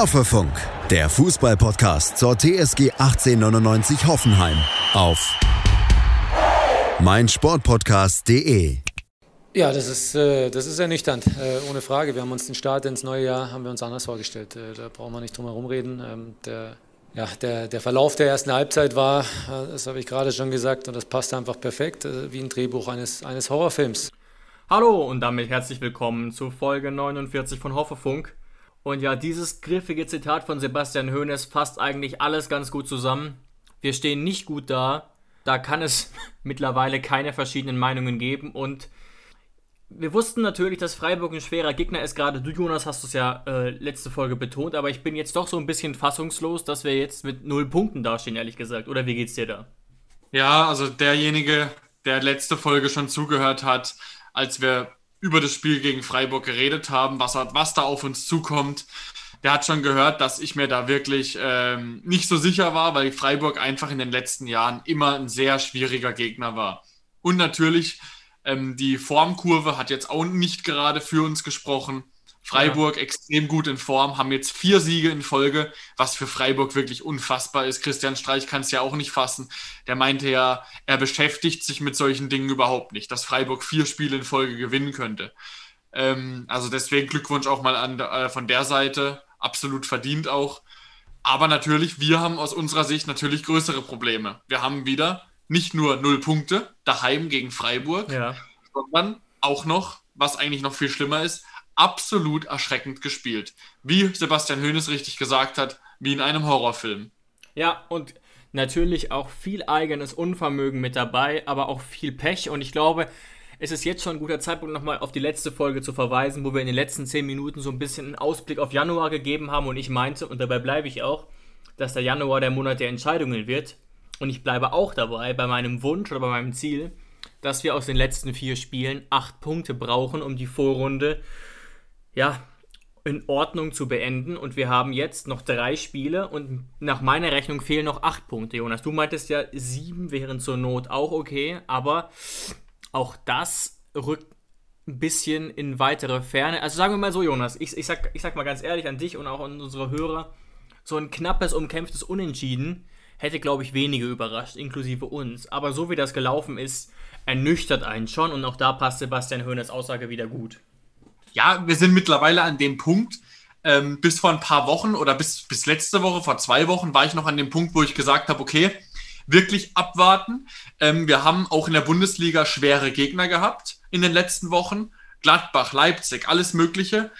Hoffefunk, der Fußballpodcast zur TSG 1899 Hoffenheim auf meinsportpodcast.de. Ja, das ist, äh, das ist ernüchternd, äh, ohne Frage. Wir haben uns den Start ins neue Jahr haben wir uns anders vorgestellt. Äh, da brauchen wir nicht drum herum reden. Ähm, der, ja, der, der Verlauf der ersten Halbzeit war, äh, das habe ich gerade schon gesagt, und das passte einfach perfekt, äh, wie ein Drehbuch eines, eines Horrorfilms. Hallo und damit herzlich willkommen zu Folge 49 von Hoffefunk. Und ja, dieses griffige Zitat von Sebastian Hoeneß fasst eigentlich alles ganz gut zusammen. Wir stehen nicht gut da. Da kann es mittlerweile keine verschiedenen Meinungen geben. Und wir wussten natürlich, dass Freiburg ein schwerer Gegner ist. Gerade du, Jonas, hast es ja äh, letzte Folge betont. Aber ich bin jetzt doch so ein bisschen fassungslos, dass wir jetzt mit null Punkten dastehen, ehrlich gesagt. Oder wie geht's dir da? Ja, also derjenige, der letzte Folge schon zugehört hat, als wir über das Spiel gegen Freiburg geredet haben, was, was da auf uns zukommt. Der hat schon gehört, dass ich mir da wirklich ähm, nicht so sicher war, weil Freiburg einfach in den letzten Jahren immer ein sehr schwieriger Gegner war. Und natürlich, ähm, die Formkurve hat jetzt auch nicht gerade für uns gesprochen. Freiburg ja. extrem gut in Form, haben jetzt vier Siege in Folge, was für Freiburg wirklich unfassbar ist. Christian Streich kann es ja auch nicht fassen. Der meinte ja, er beschäftigt sich mit solchen Dingen überhaupt nicht, dass Freiburg vier Spiele in Folge gewinnen könnte. Ähm, also deswegen Glückwunsch auch mal an, äh, von der Seite, absolut verdient auch. Aber natürlich, wir haben aus unserer Sicht natürlich größere Probleme. Wir haben wieder nicht nur null Punkte daheim gegen Freiburg, ja. sondern auch noch, was eigentlich noch viel schlimmer ist, absolut erschreckend gespielt. Wie Sebastian Hoeneß richtig gesagt hat, wie in einem Horrorfilm. Ja, und natürlich auch viel eigenes Unvermögen mit dabei, aber auch viel Pech. Und ich glaube, es ist jetzt schon ein guter Zeitpunkt, nochmal auf die letzte Folge zu verweisen, wo wir in den letzten zehn Minuten so ein bisschen einen Ausblick auf Januar gegeben haben. Und ich meinte, und dabei bleibe ich auch, dass der Januar der Monat der Entscheidungen wird. Und ich bleibe auch dabei bei meinem Wunsch oder bei meinem Ziel, dass wir aus den letzten vier Spielen acht Punkte brauchen, um die Vorrunde ja, in Ordnung zu beenden. Und wir haben jetzt noch drei Spiele und nach meiner Rechnung fehlen noch acht Punkte, Jonas. Du meintest ja, sieben wären zur Not auch okay, aber auch das rückt ein bisschen in weitere Ferne. Also sagen wir mal so, Jonas, ich, ich, sag, ich sag mal ganz ehrlich an dich und auch an unsere Hörer, so ein knappes, umkämpftes Unentschieden hätte, glaube ich, wenige überrascht, inklusive uns. Aber so wie das gelaufen ist, ernüchtert einen schon und auch da passt Sebastian Höhnes Aussage wieder gut ja, wir sind mittlerweile an dem Punkt, ähm, bis vor ein paar Wochen oder bis, bis letzte Woche, vor zwei Wochen, war ich noch an dem Punkt, wo ich gesagt habe, okay, wirklich abwarten. Ähm, wir haben auch in der Bundesliga schwere Gegner gehabt in den letzten Wochen. Gladbach, Leipzig, alles Mögliche.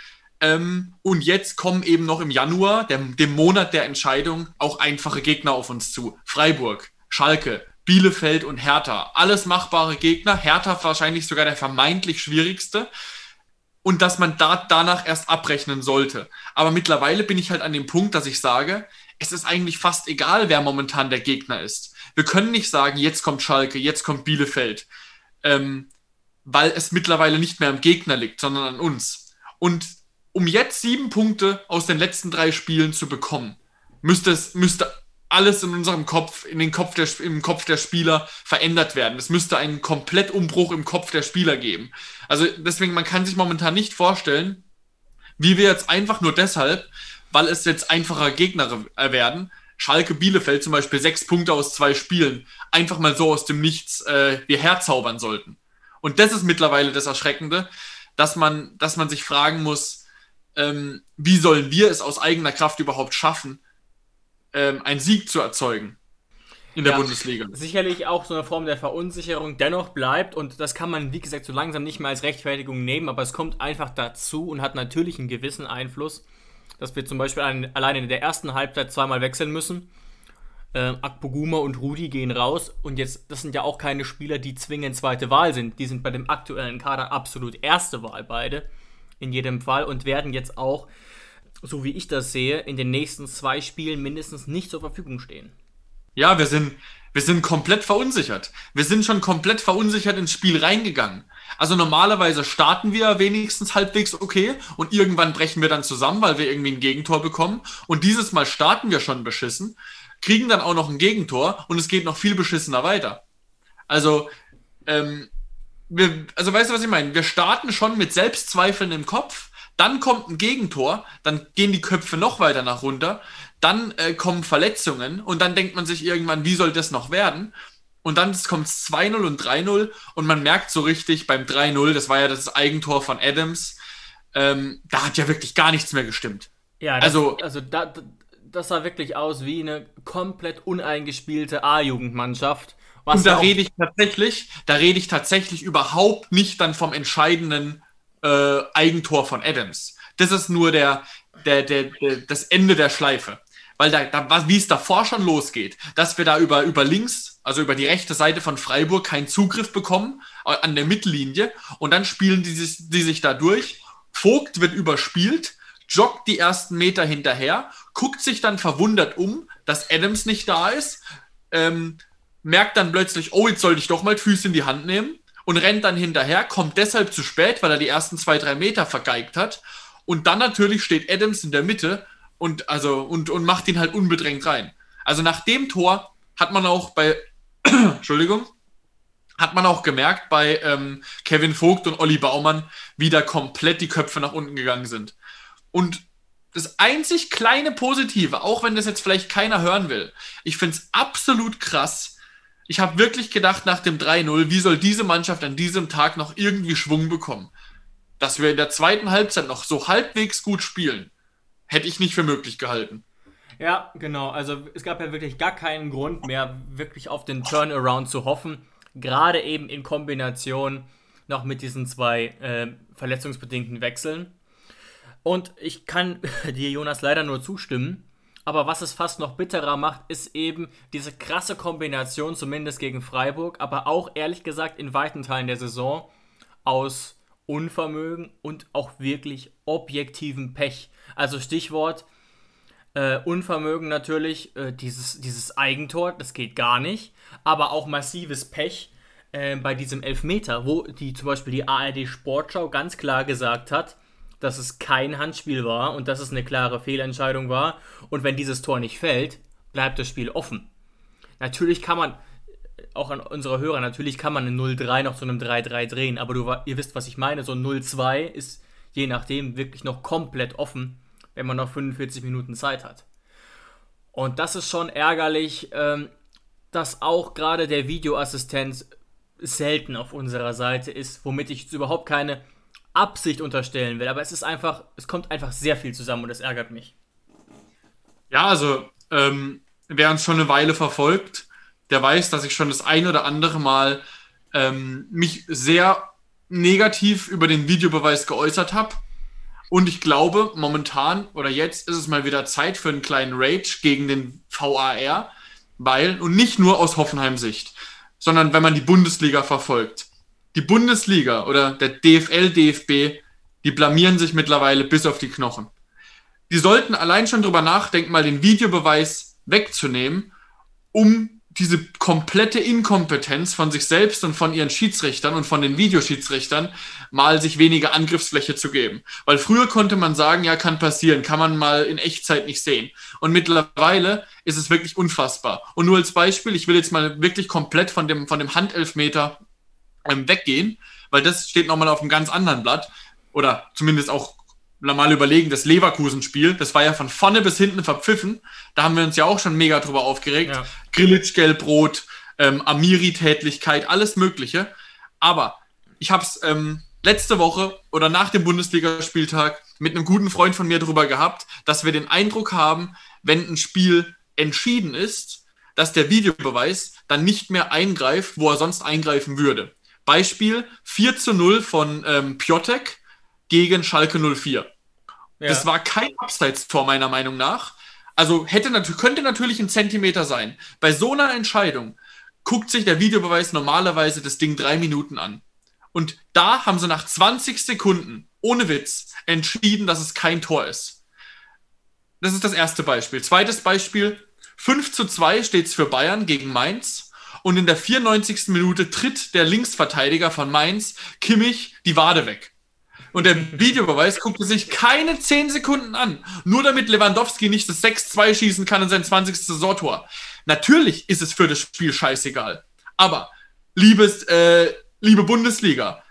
Ähm, und jetzt kommen eben noch im Januar, dem, dem Monat der Entscheidung, auch einfache Gegner auf uns zu. Freiburg, Schalke, Bielefeld und Hertha. Alles machbare Gegner. Hertha wahrscheinlich sogar der vermeintlich schwierigste und dass man da danach erst abrechnen sollte. Aber mittlerweile bin ich halt an dem Punkt, dass ich sage, es ist eigentlich fast egal, wer momentan der Gegner ist. Wir können nicht sagen, jetzt kommt Schalke, jetzt kommt Bielefeld, ähm, weil es mittlerweile nicht mehr am Gegner liegt, sondern an uns. Und um jetzt sieben Punkte aus den letzten drei Spielen zu bekommen, müsste es müsste alles in unserem Kopf, in den Kopf der, im Kopf der Spieler verändert werden. Es müsste einen Komplettumbruch im Kopf der Spieler geben. Also deswegen, man kann sich momentan nicht vorstellen, wie wir jetzt einfach nur deshalb, weil es jetzt einfacher Gegner werden, Schalke Bielefeld zum Beispiel sechs Punkte aus zwei Spielen, einfach mal so aus dem Nichts äh, wir herzaubern sollten. Und das ist mittlerweile das Erschreckende, dass man, dass man sich fragen muss, ähm, wie sollen wir es aus eigener Kraft überhaupt schaffen, ähm, einen Sieg zu erzeugen in der ja, Bundesliga. Sicherlich auch so eine Form der Verunsicherung dennoch bleibt und das kann man, wie gesagt, so langsam nicht mehr als Rechtfertigung nehmen, aber es kommt einfach dazu und hat natürlich einen gewissen Einfluss, dass wir zum Beispiel ein, allein in der ersten Halbzeit zweimal wechseln müssen. Ähm, Akpoguma und Rudi gehen raus und jetzt, das sind ja auch keine Spieler, die zwingend zweite Wahl sind. Die sind bei dem aktuellen Kader absolut erste Wahl beide in jedem Fall und werden jetzt auch so wie ich das sehe, in den nächsten zwei Spielen mindestens nicht zur Verfügung stehen. Ja, wir sind, wir sind komplett verunsichert. Wir sind schon komplett verunsichert ins Spiel reingegangen. Also normalerweise starten wir wenigstens halbwegs okay und irgendwann brechen wir dann zusammen, weil wir irgendwie ein Gegentor bekommen. Und dieses Mal starten wir schon beschissen, kriegen dann auch noch ein Gegentor und es geht noch viel beschissener weiter. Also, ähm, wir, also weißt du, was ich meine? Wir starten schon mit Selbstzweifeln im Kopf Dann kommt ein Gegentor, dann gehen die Köpfe noch weiter nach runter, dann äh, kommen Verletzungen und dann denkt man sich irgendwann, wie soll das noch werden? Und dann kommt es 2-0 und 3-0 und man merkt so richtig beim 3-0, das war ja das Eigentor von Adams, ähm, da hat ja wirklich gar nichts mehr gestimmt. Ja, das, also, also da, das sah wirklich aus wie eine komplett uneingespielte A-Jugendmannschaft. und da rede ich tatsächlich, da rede ich tatsächlich überhaupt nicht dann vom entscheidenden äh, Eigentor von Adams. Das ist nur der, der, der, der, das Ende der Schleife. Weil da, da wie es davor schon losgeht, dass wir da über, über links, also über die rechte Seite von Freiburg, keinen Zugriff bekommen äh, an der Mittellinie und dann spielen die, die sich da durch. Vogt wird überspielt, joggt die ersten Meter hinterher, guckt sich dann verwundert um, dass Adams nicht da ist, ähm, merkt dann plötzlich, oh, jetzt sollte ich doch mal Füße in die Hand nehmen und rennt dann hinterher, kommt deshalb zu spät, weil er die ersten zwei, drei Meter vergeigt hat. Und dann natürlich steht Adams in der Mitte und, also, und, und macht ihn halt unbedrängt rein. Also nach dem Tor hat man auch bei, Entschuldigung, hat man auch gemerkt bei ähm, Kevin Vogt und Olli Baumann, wie da komplett die Köpfe nach unten gegangen sind. Und das einzig kleine Positive, auch wenn das jetzt vielleicht keiner hören will, ich finde es absolut krass. Ich habe wirklich gedacht nach dem 3-0, wie soll diese Mannschaft an diesem Tag noch irgendwie Schwung bekommen? Dass wir in der zweiten Halbzeit noch so halbwegs gut spielen, hätte ich nicht für möglich gehalten. Ja, genau. Also es gab ja wirklich gar keinen Grund mehr, wirklich auf den Turnaround zu hoffen. Gerade eben in Kombination noch mit diesen zwei äh, verletzungsbedingten Wechseln. Und ich kann dir, Jonas, leider nur zustimmen. Aber was es fast noch bitterer macht, ist eben diese krasse Kombination, zumindest gegen Freiburg, aber auch ehrlich gesagt in weiten Teilen der Saison aus Unvermögen und auch wirklich objektivem Pech. Also Stichwort äh, Unvermögen natürlich, äh, dieses, dieses Eigentor, das geht gar nicht, aber auch massives Pech äh, bei diesem Elfmeter, wo die zum Beispiel die ARD Sportschau ganz klar gesagt hat, dass es kein Handspiel war und dass es eine klare Fehlentscheidung war. Und wenn dieses Tor nicht fällt, bleibt das Spiel offen. Natürlich kann man, auch an unsere Hörer, natürlich kann man ein 0-3 noch zu einem 3-3 drehen, aber du, ihr wisst, was ich meine. So ein 0-2 ist je nachdem wirklich noch komplett offen, wenn man noch 45 Minuten Zeit hat. Und das ist schon ärgerlich, ähm, dass auch gerade der Videoassistent selten auf unserer Seite ist, womit ich jetzt überhaupt keine Absicht unterstellen will, aber es ist einfach, es kommt einfach sehr viel zusammen und das ärgert mich. Ja, also ähm, wer uns schon eine Weile verfolgt, der weiß, dass ich schon das ein oder andere Mal ähm, mich sehr negativ über den Videobeweis geäußert habe. Und ich glaube, momentan oder jetzt ist es mal wieder Zeit für einen kleinen Rage gegen den VAR, weil, und nicht nur aus Hoffenheim-Sicht, sondern wenn man die Bundesliga verfolgt die Bundesliga oder der DFL, DFB, die blamieren sich mittlerweile bis auf die Knochen. Die sollten allein schon drüber nachdenken, mal den Videobeweis wegzunehmen, um diese komplette Inkompetenz von sich selbst und von ihren Schiedsrichtern und von den Videoschiedsrichtern mal sich weniger Angriffsfläche zu geben. Weil früher konnte man sagen, ja, kann passieren, kann man mal in Echtzeit nicht sehen. Und mittlerweile ist es wirklich unfassbar. Und nur als Beispiel, ich will jetzt mal wirklich komplett von dem, von dem Handelfmeter ähm, weggehen, weil das steht nochmal auf einem ganz anderen Blatt. Oder zumindest auch mal überlegen, das Leverkusen-Spiel, das war ja von vorne bis hinten verpfiffen. Da haben wir uns ja auch schon mega drüber aufgeregt. Ja. Grillitsch, Gelbrot, ähm, Amiri-Tätlichkeit, alles Mögliche. Aber ich habe es ähm, letzte Woche oder nach dem Bundesligaspieltag mit einem guten Freund von mir drüber gehabt, dass wir den Eindruck haben, wenn ein Spiel entschieden ist, dass der Videobeweis dann nicht mehr eingreift, wo er sonst eingreifen würde. Beispiel 4 zu 0 von ähm, Piotek gegen Schalke 04. Ja. Das war kein Abseits-Tor meiner Meinung nach. Also hätte, könnte natürlich ein Zentimeter sein. Bei so einer Entscheidung guckt sich der Videobeweis normalerweise das Ding drei Minuten an. Und da haben sie nach 20 Sekunden, ohne Witz, entschieden, dass es kein Tor ist. Das ist das erste Beispiel. Zweites Beispiel, 5 zu 2 steht es für Bayern gegen Mainz und in der 94. Minute tritt der Linksverteidiger von Mainz, Kimmich, die Wade weg. Und der Videobeweis guckte sich keine 10 Sekunden an, nur damit Lewandowski nicht das 6-2 schießen kann in sein 20. Saisontor. Natürlich ist es für das Spiel scheißegal. Aber, liebes, äh, liebe Bundesliga,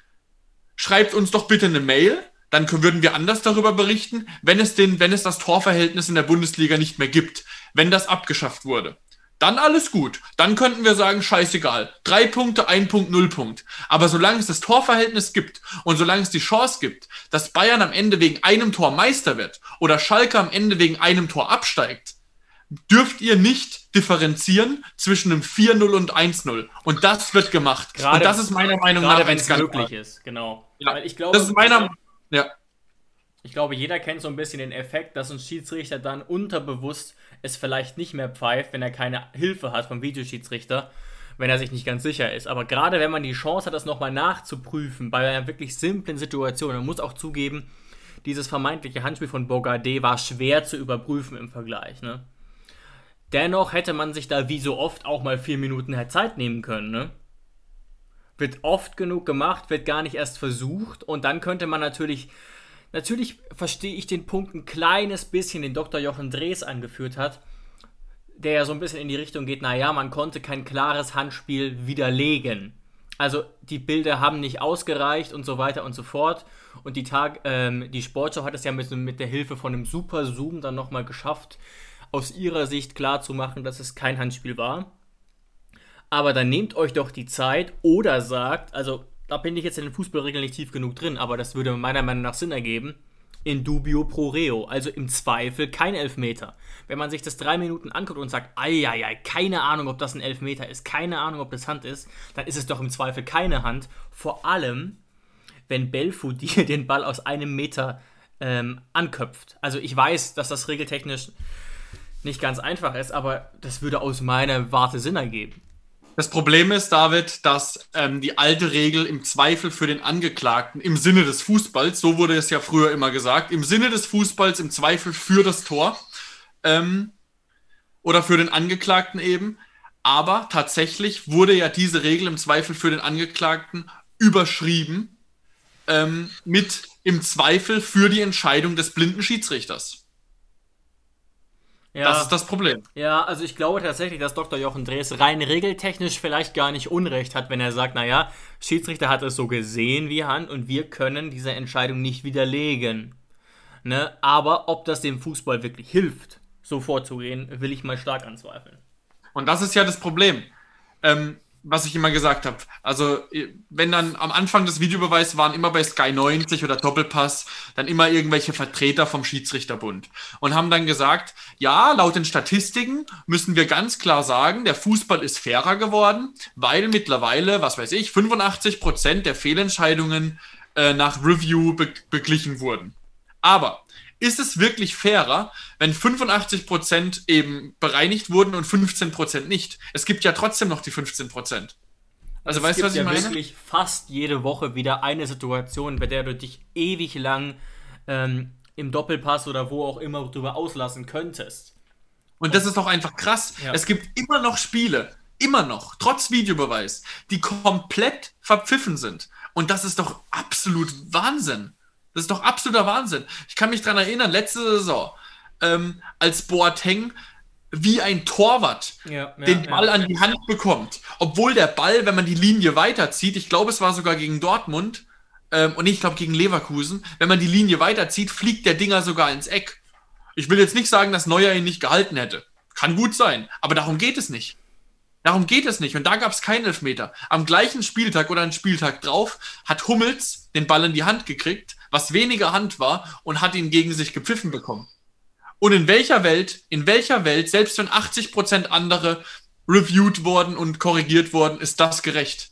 schreibt uns doch bitte eine Mail, dann würden wir anders darüber berichten, wenn es, den, wenn es das Torverhältnis in der Bundesliga nicht mehr gibt, wenn das abgeschafft wurde. Dann alles gut. Dann könnten wir sagen, scheißegal. Drei Punkte, ein Punkt, null Punkt. Aber solange es das Torverhältnis gibt und solange es die Chance gibt, dass Bayern am Ende wegen einem Tor Meister wird oder Schalke am Ende wegen einem Tor absteigt, dürft ihr nicht differenzieren zwischen einem 4-0 und 1-0. Und das wird gemacht. Gerade, und das ist meiner Meinung gerade nach wenn es möglich ist, genau. Ja, Weil ich glaube, das ist meiner ja. Ich glaube, jeder kennt so ein bisschen den Effekt, dass ein Schiedsrichter dann unterbewusst es vielleicht nicht mehr pfeift, wenn er keine Hilfe hat vom Videoschiedsrichter, wenn er sich nicht ganz sicher ist. Aber gerade wenn man die Chance hat, das nochmal nachzuprüfen, bei einer wirklich simplen Situation, man muss auch zugeben, dieses vermeintliche Handspiel von Bogarde war schwer zu überprüfen im Vergleich. Ne? Dennoch hätte man sich da wie so oft auch mal vier Minuten Zeit nehmen können. Ne? Wird oft genug gemacht, wird gar nicht erst versucht und dann könnte man natürlich Natürlich verstehe ich den Punkt ein kleines bisschen, den Dr. Jochen Drees angeführt hat, der ja so ein bisschen in die Richtung geht, naja, man konnte kein klares Handspiel widerlegen. Also die Bilder haben nicht ausgereicht und so weiter und so fort. Und die, Tag, ähm, die Sportschau hat es ja mit, mit der Hilfe von einem Super Zoom dann nochmal geschafft, aus ihrer Sicht klarzumachen, dass es kein Handspiel war. Aber dann nehmt euch doch die Zeit oder sagt, also da bin ich jetzt in den Fußballregeln nicht tief genug drin, aber das würde meiner Meinung nach Sinn ergeben. In dubio pro reo, also im Zweifel kein Elfmeter. Wenn man sich das drei Minuten anguckt und sagt, ei, keine Ahnung, ob das ein Elfmeter ist, keine Ahnung, ob das Hand ist, dann ist es doch im Zweifel keine Hand. Vor allem, wenn Belfodil den Ball aus einem Meter ähm, anköpft. Also ich weiß, dass das regeltechnisch nicht ganz einfach ist, aber das würde aus meiner Warte Sinn ergeben. Das Problem ist, David, dass ähm, die alte Regel im Zweifel für den Angeklagten im Sinne des Fußballs, so wurde es ja früher immer gesagt, im Sinne des Fußballs im Zweifel für das Tor ähm, oder für den Angeklagten eben. Aber tatsächlich wurde ja diese Regel im Zweifel für den Angeklagten überschrieben ähm, mit im Zweifel für die Entscheidung des blinden Schiedsrichters. Ja. Das ist das Problem. Ja, also ich glaube tatsächlich, dass Dr. Jochen Drees rein regeltechnisch vielleicht gar nicht Unrecht hat, wenn er sagt, naja, Schiedsrichter hat es so gesehen wie Hand und wir können diese Entscheidung nicht widerlegen. Ne? Aber ob das dem Fußball wirklich hilft, so vorzugehen, will ich mal stark anzweifeln. Und das ist ja das Problem. Ähm, was ich immer gesagt habe. Also, wenn dann am Anfang des Videobeweises waren immer bei Sky 90 oder Doppelpass dann immer irgendwelche Vertreter vom Schiedsrichterbund und haben dann gesagt, ja, laut den Statistiken müssen wir ganz klar sagen, der Fußball ist fairer geworden, weil mittlerweile, was weiß ich, 85 Prozent der Fehlentscheidungen äh, nach Review be beglichen wurden. Aber ist es wirklich fairer, wenn 85% eben bereinigt wurden und 15% nicht? Es gibt ja trotzdem noch die 15%. Also, weißt du, was ich ja meine? Es gibt wirklich fast jede Woche wieder eine Situation, bei der du dich ewig lang ähm, im Doppelpass oder wo auch immer drüber auslassen könntest. Und das ist doch einfach krass. Ja. Es gibt immer noch Spiele, immer noch, trotz Videobeweis, die komplett verpfiffen sind. Und das ist doch absolut Wahnsinn. Das ist doch absoluter Wahnsinn. Ich kann mich daran erinnern, letzte Saison, ähm, als Boateng wie ein Torwart ja, ja, den Ball ja. an die Hand bekommt. Obwohl der Ball, wenn man die Linie weiterzieht, ich glaube, es war sogar gegen Dortmund ähm, und ich glaube gegen Leverkusen, wenn man die Linie weiterzieht, fliegt der Dinger sogar ins Eck. Ich will jetzt nicht sagen, dass Neuer ihn nicht gehalten hätte. Kann gut sein, aber darum geht es nicht. Darum geht es nicht. Und da gab es keinen Elfmeter. Am gleichen Spieltag oder einen Spieltag drauf hat Hummels den Ball in die Hand gekriegt was weniger Hand war und hat ihn gegen sich gepfiffen bekommen. Und in welcher Welt, in welcher Welt, selbst wenn 80% andere reviewed worden und korrigiert worden, ist das gerecht?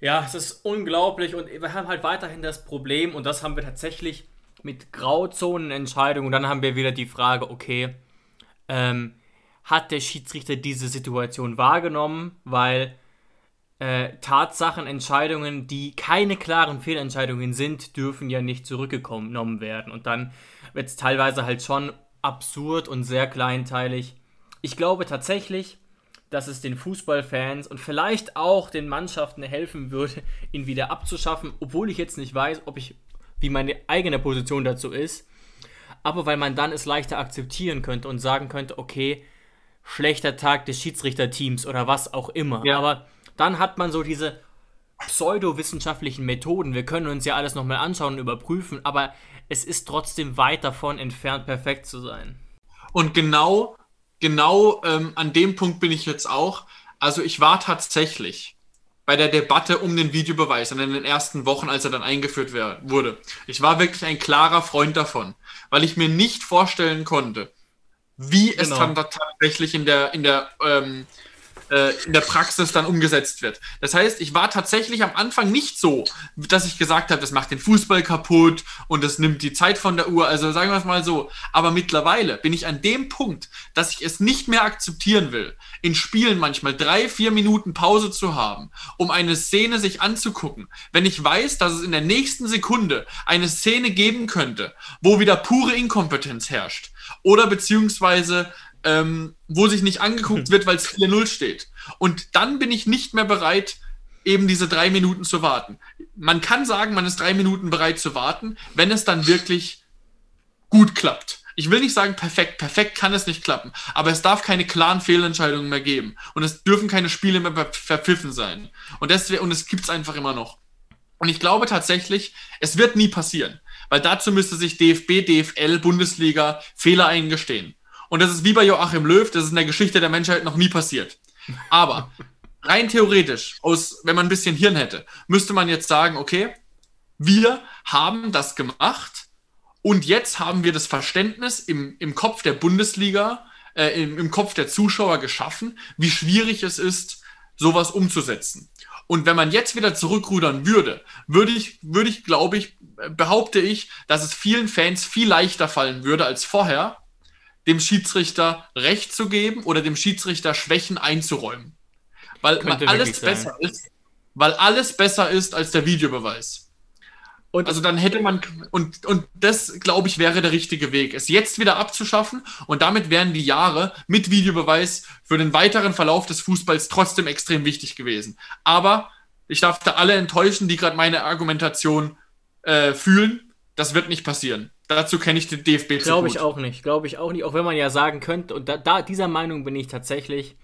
Ja, es ist unglaublich und wir haben halt weiterhin das Problem und das haben wir tatsächlich mit Grauzonenentscheidungen und dann haben wir wieder die Frage, okay, ähm, hat der Schiedsrichter diese Situation wahrgenommen, weil äh, Tatsachen, Entscheidungen, die keine klaren Fehlentscheidungen sind, dürfen ja nicht zurückgenommen werden. Und dann wird es teilweise halt schon absurd und sehr kleinteilig. Ich glaube tatsächlich, dass es den Fußballfans und vielleicht auch den Mannschaften helfen würde, ihn wieder abzuschaffen, obwohl ich jetzt nicht weiß, ob ich, wie meine eigene Position dazu ist. Aber weil man dann es leichter akzeptieren könnte und sagen könnte, okay, schlechter Tag des Schiedsrichterteams oder was auch immer. Ja. Aber dann hat man so diese pseudowissenschaftlichen Methoden. Wir können uns ja alles nochmal anschauen und überprüfen, aber es ist trotzdem weit davon entfernt, perfekt zu sein. Und genau, genau ähm, an dem Punkt bin ich jetzt auch. Also ich war tatsächlich bei der Debatte um den Videobeweis in den ersten Wochen, als er dann eingeführt wurde. Ich war wirklich ein klarer Freund davon, weil ich mir nicht vorstellen konnte, wie genau. es dann tatsächlich in der, in der ähm, äh, in der Praxis dann umgesetzt wird. Das heißt, ich war tatsächlich am Anfang nicht so, dass ich gesagt habe, das macht den Fußball kaputt und das nimmt die Zeit von der Uhr. Also sagen wir es mal so. Aber mittlerweile bin ich an dem Punkt, dass ich es nicht mehr akzeptieren will, in Spielen manchmal drei, vier Minuten Pause zu haben, um eine Szene sich anzugucken. Wenn ich weiß, dass es in der nächsten Sekunde eine Szene geben könnte, wo wieder pure Inkompetenz herrscht. Oder beziehungsweise ähm, wo sich nicht angeguckt wird, weil es 4-0 steht. Und dann bin ich nicht mehr bereit, eben diese drei Minuten zu warten. Man kann sagen, man ist drei Minuten bereit zu warten, wenn es dann wirklich gut klappt. Ich will nicht sagen perfekt, perfekt kann es nicht klappen, aber es darf keine klaren Fehlentscheidungen mehr geben und es dürfen keine Spiele mehr verpfiffen sein. Und deswegen und es gibt's einfach immer noch. Und ich glaube tatsächlich, es wird nie passieren, weil dazu müsste sich DFB, DFL, Bundesliga Fehler eingestehen. Und das ist wie bei Joachim Löw, das ist in der Geschichte der Menschheit noch nie passiert. Aber rein theoretisch, aus, wenn man ein bisschen Hirn hätte, müsste man jetzt sagen, okay, wir haben das gemacht und jetzt haben wir das Verständnis im, im Kopf der Bundesliga, äh, im, im Kopf der Zuschauer geschaffen, wie schwierig es ist, sowas umzusetzen. Und wenn man jetzt wieder zurückrudern würde, würde ich, würde ich, glaube ich, behaupte ich, dass es vielen Fans viel leichter fallen würde als vorher, dem Schiedsrichter Recht zu geben oder dem Schiedsrichter Schwächen einzuräumen. Weil alles besser ist, weil alles besser ist als der Videobeweis. Und also dann hätte man, und, und das, glaube ich, wäre der richtige Weg, es jetzt wieder abzuschaffen und damit wären die Jahre mit Videobeweis für den weiteren Verlauf des Fußballs trotzdem extrem wichtig gewesen. Aber ich darf da alle enttäuschen, die gerade meine Argumentation äh, fühlen. Das wird nicht passieren. Dazu kenne ich den DFB Glaube ich auch nicht. Glaube ich auch nicht. Auch wenn man ja sagen könnte, und da, da, dieser Meinung bin ich tatsächlich,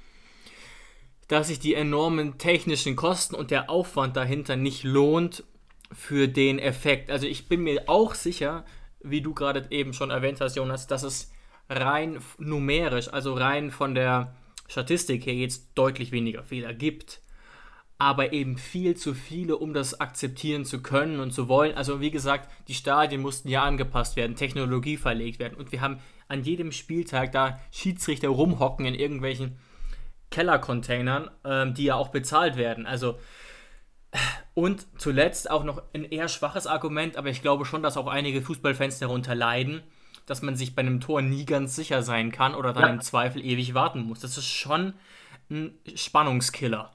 dass sich die enormen technischen Kosten und der Aufwand dahinter nicht lohnt für den Effekt. Also ich bin mir auch sicher, wie du gerade eben schon erwähnt hast, Jonas, dass es rein numerisch, also rein von der Statistik her jetzt deutlich weniger Fehler gibt aber eben viel zu viele, um das akzeptieren zu können und zu wollen. Also wie gesagt, die Stadien mussten ja angepasst werden, Technologie verlegt werden und wir haben an jedem Spieltag da Schiedsrichter rumhocken in irgendwelchen Kellercontainern, ähm, die ja auch bezahlt werden. Also und zuletzt auch noch ein eher schwaches Argument, aber ich glaube schon, dass auch einige Fußballfans darunter leiden, dass man sich bei einem Tor nie ganz sicher sein kann oder dann ja. im Zweifel ewig warten muss. Das ist schon ein Spannungskiller.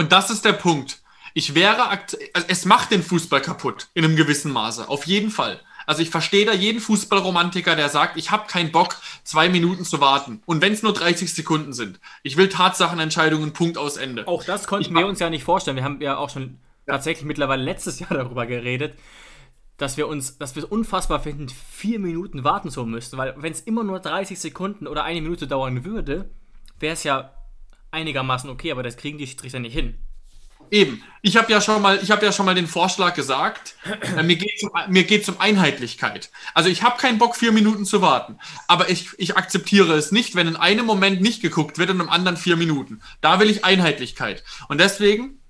Und das ist der Punkt. Ich wäre, also es macht den Fußball kaputt, in einem gewissen Maße, auf jeden Fall. Also ich verstehe da jeden Fußballromantiker, der sagt, ich habe keinen Bock, zwei Minuten zu warten. Und wenn es nur 30 Sekunden sind. Ich will Tatsachenentscheidungen, Punkt aus Ende. Auch das konnten ich wir uns ja nicht vorstellen. Wir haben ja auch schon ja. tatsächlich mittlerweile letztes Jahr darüber geredet, dass wir uns, dass wir es unfassbar finden, vier Minuten warten zu müssen. Weil wenn es immer nur 30 Sekunden oder eine Minute dauern würde, wäre es ja einigermaßen okay, aber das kriegen die Schiedsrichter nicht hin. Eben. Ich habe ja schon mal, ja schon mal den Vorschlag gesagt. Äh, mir geht um, um Einheitlichkeit. Also ich habe keinen Bock, vier Minuten zu warten, aber ich, ich akzeptiere es nicht, wenn in einem Moment nicht geguckt wird und im anderen vier Minuten. Da will ich Einheitlichkeit. Und deswegen,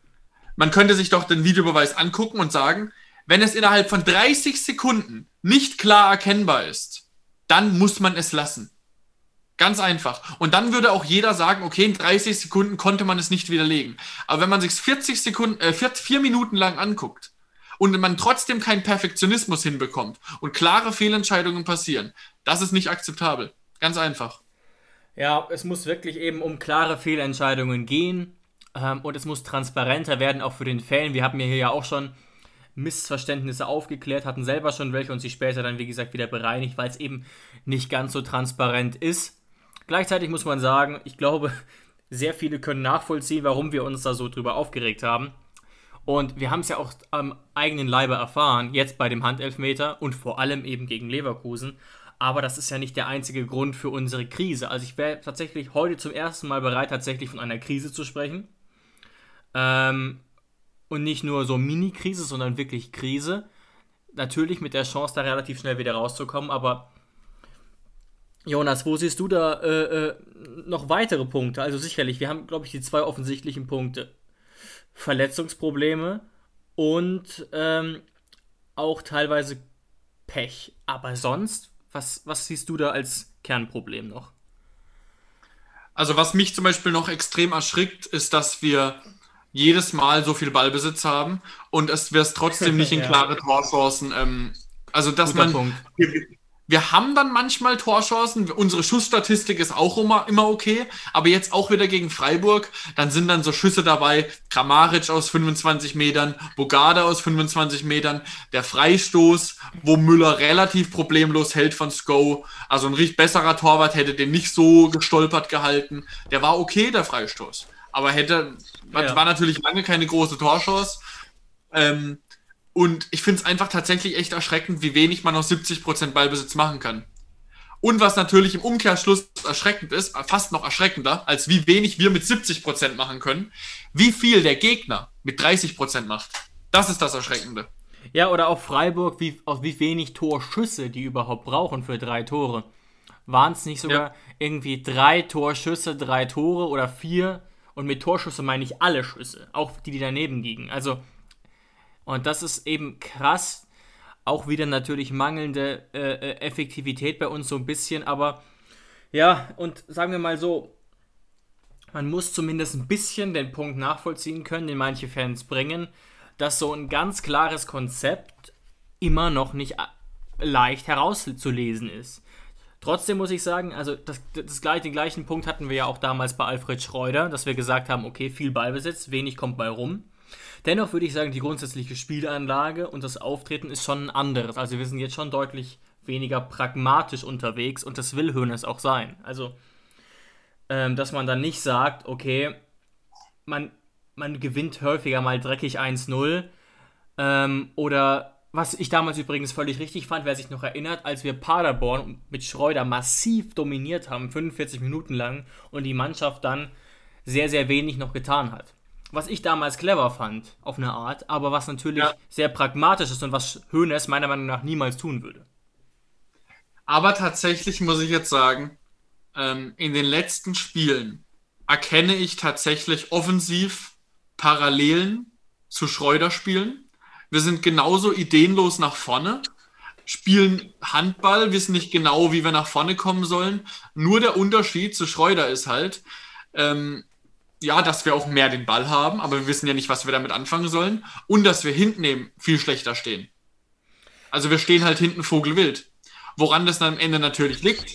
man könnte sich doch den Videobeweis angucken und sagen, wenn es innerhalb von 30 Sekunden nicht klar erkennbar ist, dann muss man es lassen. Ganz einfach. Und dann würde auch jeder sagen, okay, in 30 Sekunden konnte man es nicht widerlegen. Aber wenn man sich 40 Sekunden, äh, vier, vier Minuten lang anguckt und man trotzdem keinen Perfektionismus hinbekommt und klare Fehlentscheidungen passieren, das ist nicht akzeptabel. Ganz einfach. Ja, es muss wirklich eben um klare Fehlentscheidungen gehen ähm, und es muss transparenter werden, auch für den Fan. Wir haben hier ja auch schon Missverständnisse aufgeklärt, hatten selber schon welche und sie später dann, wie gesagt, wieder bereinigt, weil es eben nicht ganz so transparent ist. Gleichzeitig muss man sagen, ich glaube, sehr viele können nachvollziehen, warum wir uns da so drüber aufgeregt haben. Und wir haben es ja auch am eigenen Leibe erfahren, jetzt bei dem Handelfmeter und vor allem eben gegen Leverkusen. Aber das ist ja nicht der einzige Grund für unsere Krise. Also ich wäre tatsächlich heute zum ersten Mal bereit, tatsächlich von einer Krise zu sprechen. Ähm, und nicht nur so Mini-Krise, sondern wirklich Krise. Natürlich mit der Chance, da relativ schnell wieder rauszukommen, aber Jonas, wo siehst du da äh, äh, noch weitere Punkte? Also sicherlich, wir haben, glaube ich, die zwei offensichtlichen Punkte. Verletzungsprobleme und ähm, auch teilweise Pech. Aber sonst, was, was siehst du da als Kernproblem noch? Also was mich zum Beispiel noch extrem erschrickt, ist, dass wir jedes Mal so viel Ballbesitz haben und es wir es trotzdem nicht in klare Torchancen. Ähm, also dass Guter man Punkt wir haben dann manchmal Torchancen. Unsere Schussstatistik ist auch immer, immer okay. Aber jetzt auch wieder gegen Freiburg. Dann sind dann so Schüsse dabei. Kramaric aus 25 Metern, Bogada aus 25 Metern, der Freistoß, wo Müller relativ problemlos hält von Sko. Also ein richtig besserer Torwart hätte den nicht so gestolpert gehalten. Der war okay, der Freistoß. Aber hätte, ja. war natürlich lange keine große Torchance. Ähm, und ich finde es einfach tatsächlich echt erschreckend, wie wenig man aus 70% Ballbesitz machen kann. Und was natürlich im Umkehrschluss erschreckend ist, fast noch erschreckender, als wie wenig wir mit 70% machen können, wie viel der Gegner mit 30% macht. Das ist das Erschreckende. Ja, oder auch Freiburg, wie, auch wie wenig Torschüsse die überhaupt brauchen für drei Tore. Waren es nicht sogar ja. irgendwie drei Torschüsse, drei Tore oder vier? Und mit Torschüsse meine ich alle Schüsse, auch die, die daneben liegen. Also und das ist eben krass. Auch wieder natürlich mangelnde äh, äh, Effektivität bei uns so ein bisschen. Aber ja, und sagen wir mal so, man muss zumindest ein bisschen den Punkt nachvollziehen können, den manche Fans bringen, dass so ein ganz klares Konzept immer noch nicht äh, leicht herauszulesen ist. Trotzdem muss ich sagen, also das, das, den gleichen Punkt hatten wir ja auch damals bei Alfred Schreuder, dass wir gesagt haben, okay, viel Ballbesitz, wenig kommt bei rum. Dennoch würde ich sagen, die grundsätzliche Spielanlage und das Auftreten ist schon ein anderes. Also wir sind jetzt schon deutlich weniger pragmatisch unterwegs und das will Hönes auch sein. Also, ähm, dass man dann nicht sagt, okay, man, man gewinnt häufiger mal dreckig 1-0 ähm, oder was ich damals übrigens völlig richtig fand, wer sich noch erinnert, als wir Paderborn mit Schreuder massiv dominiert haben, 45 Minuten lang, und die Mannschaft dann sehr, sehr wenig noch getan hat was ich damals clever fand, auf eine Art, aber was natürlich ja. sehr pragmatisch ist und was Hoeneß meiner Meinung nach niemals tun würde. Aber tatsächlich muss ich jetzt sagen, ähm, in den letzten Spielen erkenne ich tatsächlich offensiv Parallelen zu Schreuder-Spielen. Wir sind genauso ideenlos nach vorne, spielen Handball, wissen nicht genau, wie wir nach vorne kommen sollen. Nur der Unterschied zu Schreuder ist halt, ähm, ja, dass wir auch mehr den Ball haben, aber wir wissen ja nicht, was wir damit anfangen sollen. Und dass wir hinten eben viel schlechter stehen. Also wir stehen halt hinten vogelwild. Woran das dann am Ende natürlich liegt,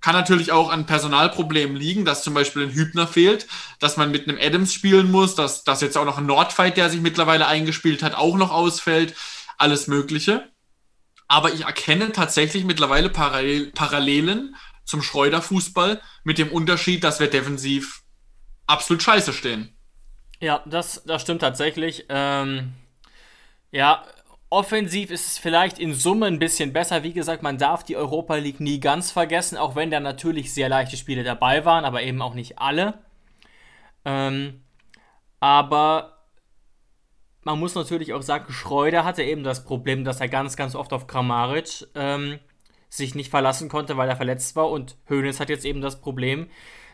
kann natürlich auch an Personalproblemen liegen, dass zum Beispiel ein Hübner fehlt, dass man mit einem Adams spielen muss, dass, dass jetzt auch noch ein Nordfight, der sich mittlerweile eingespielt hat, auch noch ausfällt. Alles Mögliche. Aber ich erkenne tatsächlich mittlerweile Parallel Parallelen zum Schreuder-Fußball mit dem Unterschied, dass wir defensiv absolut scheiße stehen. Ja, das, das stimmt tatsächlich. Ähm, ja, offensiv ist es vielleicht in Summe ein bisschen besser. Wie gesagt, man darf die Europa League nie ganz vergessen, auch wenn da natürlich sehr leichte Spiele dabei waren, aber eben auch nicht alle. Ähm, aber man muss natürlich auch sagen, Schreuder hatte eben das Problem, dass er ganz, ganz oft auf Kramaric ähm, sich nicht verlassen konnte, weil er verletzt war. Und Hoeneß hat jetzt eben das Problem,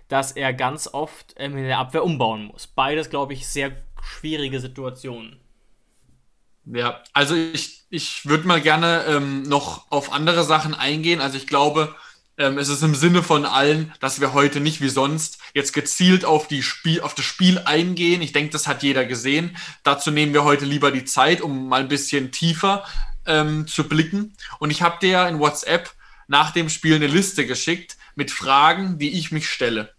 dass er ganz oft ähm, in der Abwehr umbauen muss. Beides, glaube ich, sehr schwierige Situationen. Ja, also ich, ich würde mal gerne ähm, noch auf andere Sachen eingehen. Also ich glaube, ähm, es ist im Sinne von allen, dass wir heute nicht wie sonst jetzt gezielt auf, die Spiel, auf das Spiel eingehen. Ich denke, das hat jeder gesehen. Dazu nehmen wir heute lieber die Zeit, um mal ein bisschen tiefer ähm, zu blicken. Und ich habe dir in WhatsApp nach dem Spiel eine Liste geschickt mit Fragen, die ich mich stelle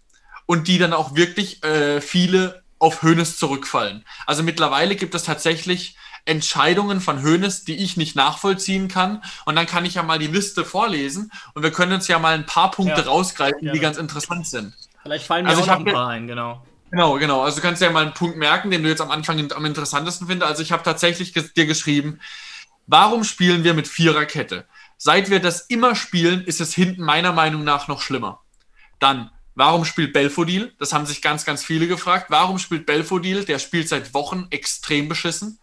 und die dann auch wirklich äh, viele auf Hönes zurückfallen. Also mittlerweile gibt es tatsächlich Entscheidungen von Hönes, die ich nicht nachvollziehen kann. Und dann kann ich ja mal die Liste vorlesen und wir können uns ja mal ein paar Punkte ja, rausgreifen, gerne. die ganz interessant sind. Vielleicht fallen mir also auch noch ein paar ein, genau. Genau, genau. Also du kannst ja mal einen Punkt merken, den du jetzt am Anfang am interessantesten findest. Also ich habe tatsächlich dir geschrieben, warum spielen wir mit Viererkette? Seit wir das immer spielen, ist es hinten meiner Meinung nach noch schlimmer. Dann Warum spielt Belfodil? Das haben sich ganz, ganz viele gefragt. Warum spielt Belfodil? Der spielt seit Wochen extrem beschissen.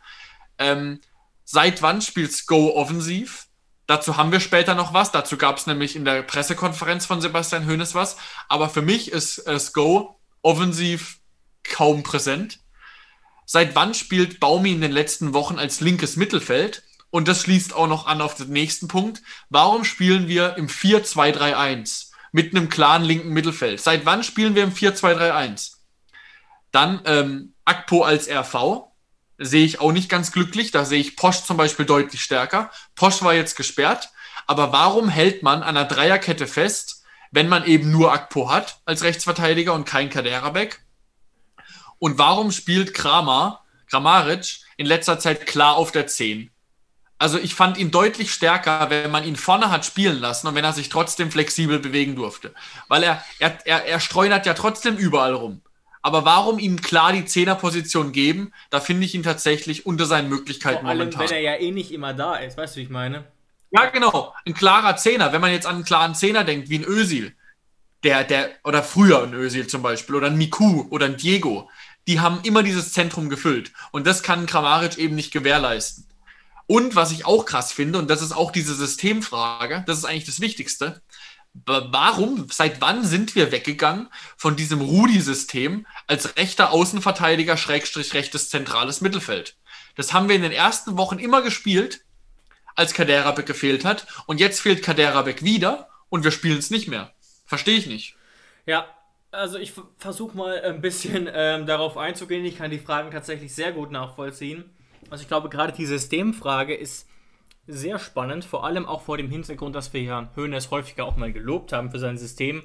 Ähm, seit wann spielt Go offensiv? Dazu haben wir später noch was. Dazu gab es nämlich in der Pressekonferenz von Sebastian Hoeneß was. Aber für mich ist äh, Go offensiv kaum präsent. Seit wann spielt Baumi in den letzten Wochen als linkes Mittelfeld? Und das schließt auch noch an auf den nächsten Punkt. Warum spielen wir im 4-2-3-1 mit einem klaren linken Mittelfeld? Seit wann spielen wir im 4-2-3-1? Dann ähm, Akpo als RV. Sehe ich auch nicht ganz glücklich. Da sehe ich Posch zum Beispiel deutlich stärker. Posch war jetzt gesperrt. Aber warum hält man an einer Dreierkette fest, wenn man eben nur Akpo hat als Rechtsverteidiger und kein Kaderabek? Und warum spielt Kramer, Kramaric, in letzter Zeit klar auf der 10? Also ich fand ihn deutlich stärker, wenn man ihn vorne hat spielen lassen und wenn er sich trotzdem flexibel bewegen durfte. Weil er, er, er, er streunert ja trotzdem überall rum. Aber warum ihm klar die Zehnerposition geben, da finde ich ihn tatsächlich unter seinen Möglichkeiten Vor allem, momentan. wenn er ja eh nicht immer da ist, weißt du, wie ich meine? Ja, genau. Ein klarer Zehner. Wenn man jetzt an einen klaren Zehner denkt, wie ein Ösil, der, der, oder früher ein Ösil zum Beispiel, oder ein Miku oder ein Diego, die haben immer dieses Zentrum gefüllt. Und das kann Kramaric eben nicht gewährleisten. Und was ich auch krass finde, und das ist auch diese Systemfrage, das ist eigentlich das Wichtigste. Warum, seit wann sind wir weggegangen von diesem Rudi-System als rechter Außenverteidiger, Schrägstrich rechtes zentrales Mittelfeld? Das haben wir in den ersten Wochen immer gespielt, als Kaderabek gefehlt hat. Und jetzt fehlt Kaderabek wieder und wir spielen es nicht mehr. Verstehe ich nicht. Ja, also ich versuche mal ein bisschen ähm, darauf einzugehen. Ich kann die Fragen tatsächlich sehr gut nachvollziehen. Also ich glaube, gerade die Systemfrage ist sehr spannend, vor allem auch vor dem Hintergrund, dass wir ja Höhnes häufiger auch mal gelobt haben für sein System.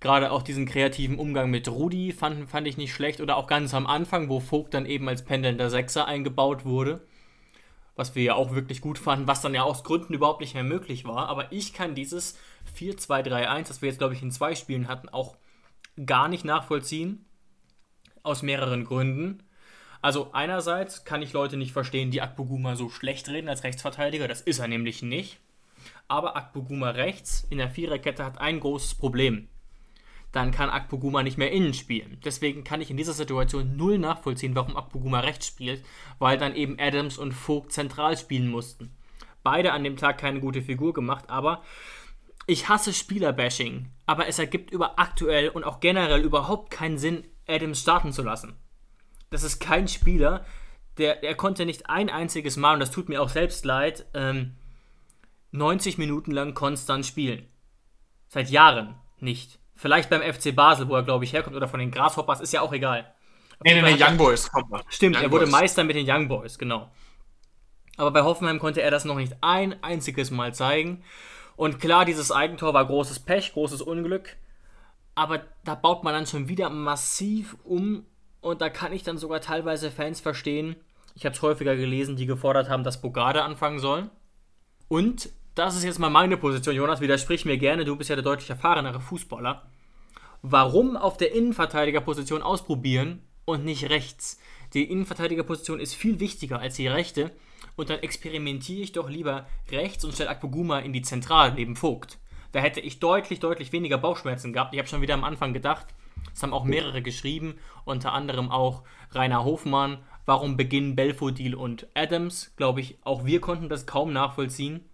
Gerade auch diesen kreativen Umgang mit Rudi fand, fand ich nicht schlecht. Oder auch ganz am Anfang, wo Vogt dann eben als pendelnder Sechser eingebaut wurde. Was wir ja auch wirklich gut fanden, was dann ja aus Gründen überhaupt nicht mehr möglich war. Aber ich kann dieses 4-2-3-1, das wir jetzt, glaube ich, in zwei Spielen hatten, auch gar nicht nachvollziehen. Aus mehreren Gründen. Also einerseits kann ich Leute nicht verstehen, die Akpoguma so schlecht reden als Rechtsverteidiger. Das ist er nämlich nicht. Aber Akpoguma rechts in der Viererkette hat ein großes Problem. Dann kann Akpoguma nicht mehr innen spielen. Deswegen kann ich in dieser Situation null nachvollziehen, warum Akpoguma rechts spielt, weil dann eben Adams und Vogt zentral spielen mussten. Beide an dem Tag keine gute Figur gemacht, aber ich hasse Spielerbashing, aber es ergibt über aktuell und auch generell überhaupt keinen Sinn, Adams starten zu lassen. Das ist kein Spieler, der, der konnte nicht ein einziges Mal, und das tut mir auch selbst leid, ähm, 90 Minuten lang konstant spielen. Seit Jahren nicht. Vielleicht beim FC Basel, wo er, glaube ich, herkommt, oder von den Grasshoppers, ist ja auch egal. Nee, nee, nee, Young Boys kommt mal. Stimmt, Young er wurde Boys. Meister mit den Young Boys, genau. Aber bei Hoffenheim konnte er das noch nicht ein einziges Mal zeigen. Und klar, dieses Eigentor war großes Pech, großes Unglück. Aber da baut man dann schon wieder massiv um. Und da kann ich dann sogar teilweise Fans verstehen. Ich habe es häufiger gelesen, die gefordert haben, dass Bogade anfangen soll. Und das ist jetzt mal meine Position, Jonas, widersprich mir gerne, du bist ja der deutlich erfahrenere Fußballer. Warum auf der Innenverteidigerposition ausprobieren und nicht rechts? Die Innenverteidigerposition ist viel wichtiger als die rechte und dann experimentiere ich doch lieber rechts und stelle Akpoguma in die Zentrale neben Vogt. Da hätte ich deutlich, deutlich weniger Bauchschmerzen gehabt. Ich habe schon wieder am Anfang gedacht, es haben auch mehrere geschrieben, unter anderem auch Rainer Hofmann. Warum beginnen Belfodil und Adams? Glaube ich, auch wir konnten das kaum nachvollziehen.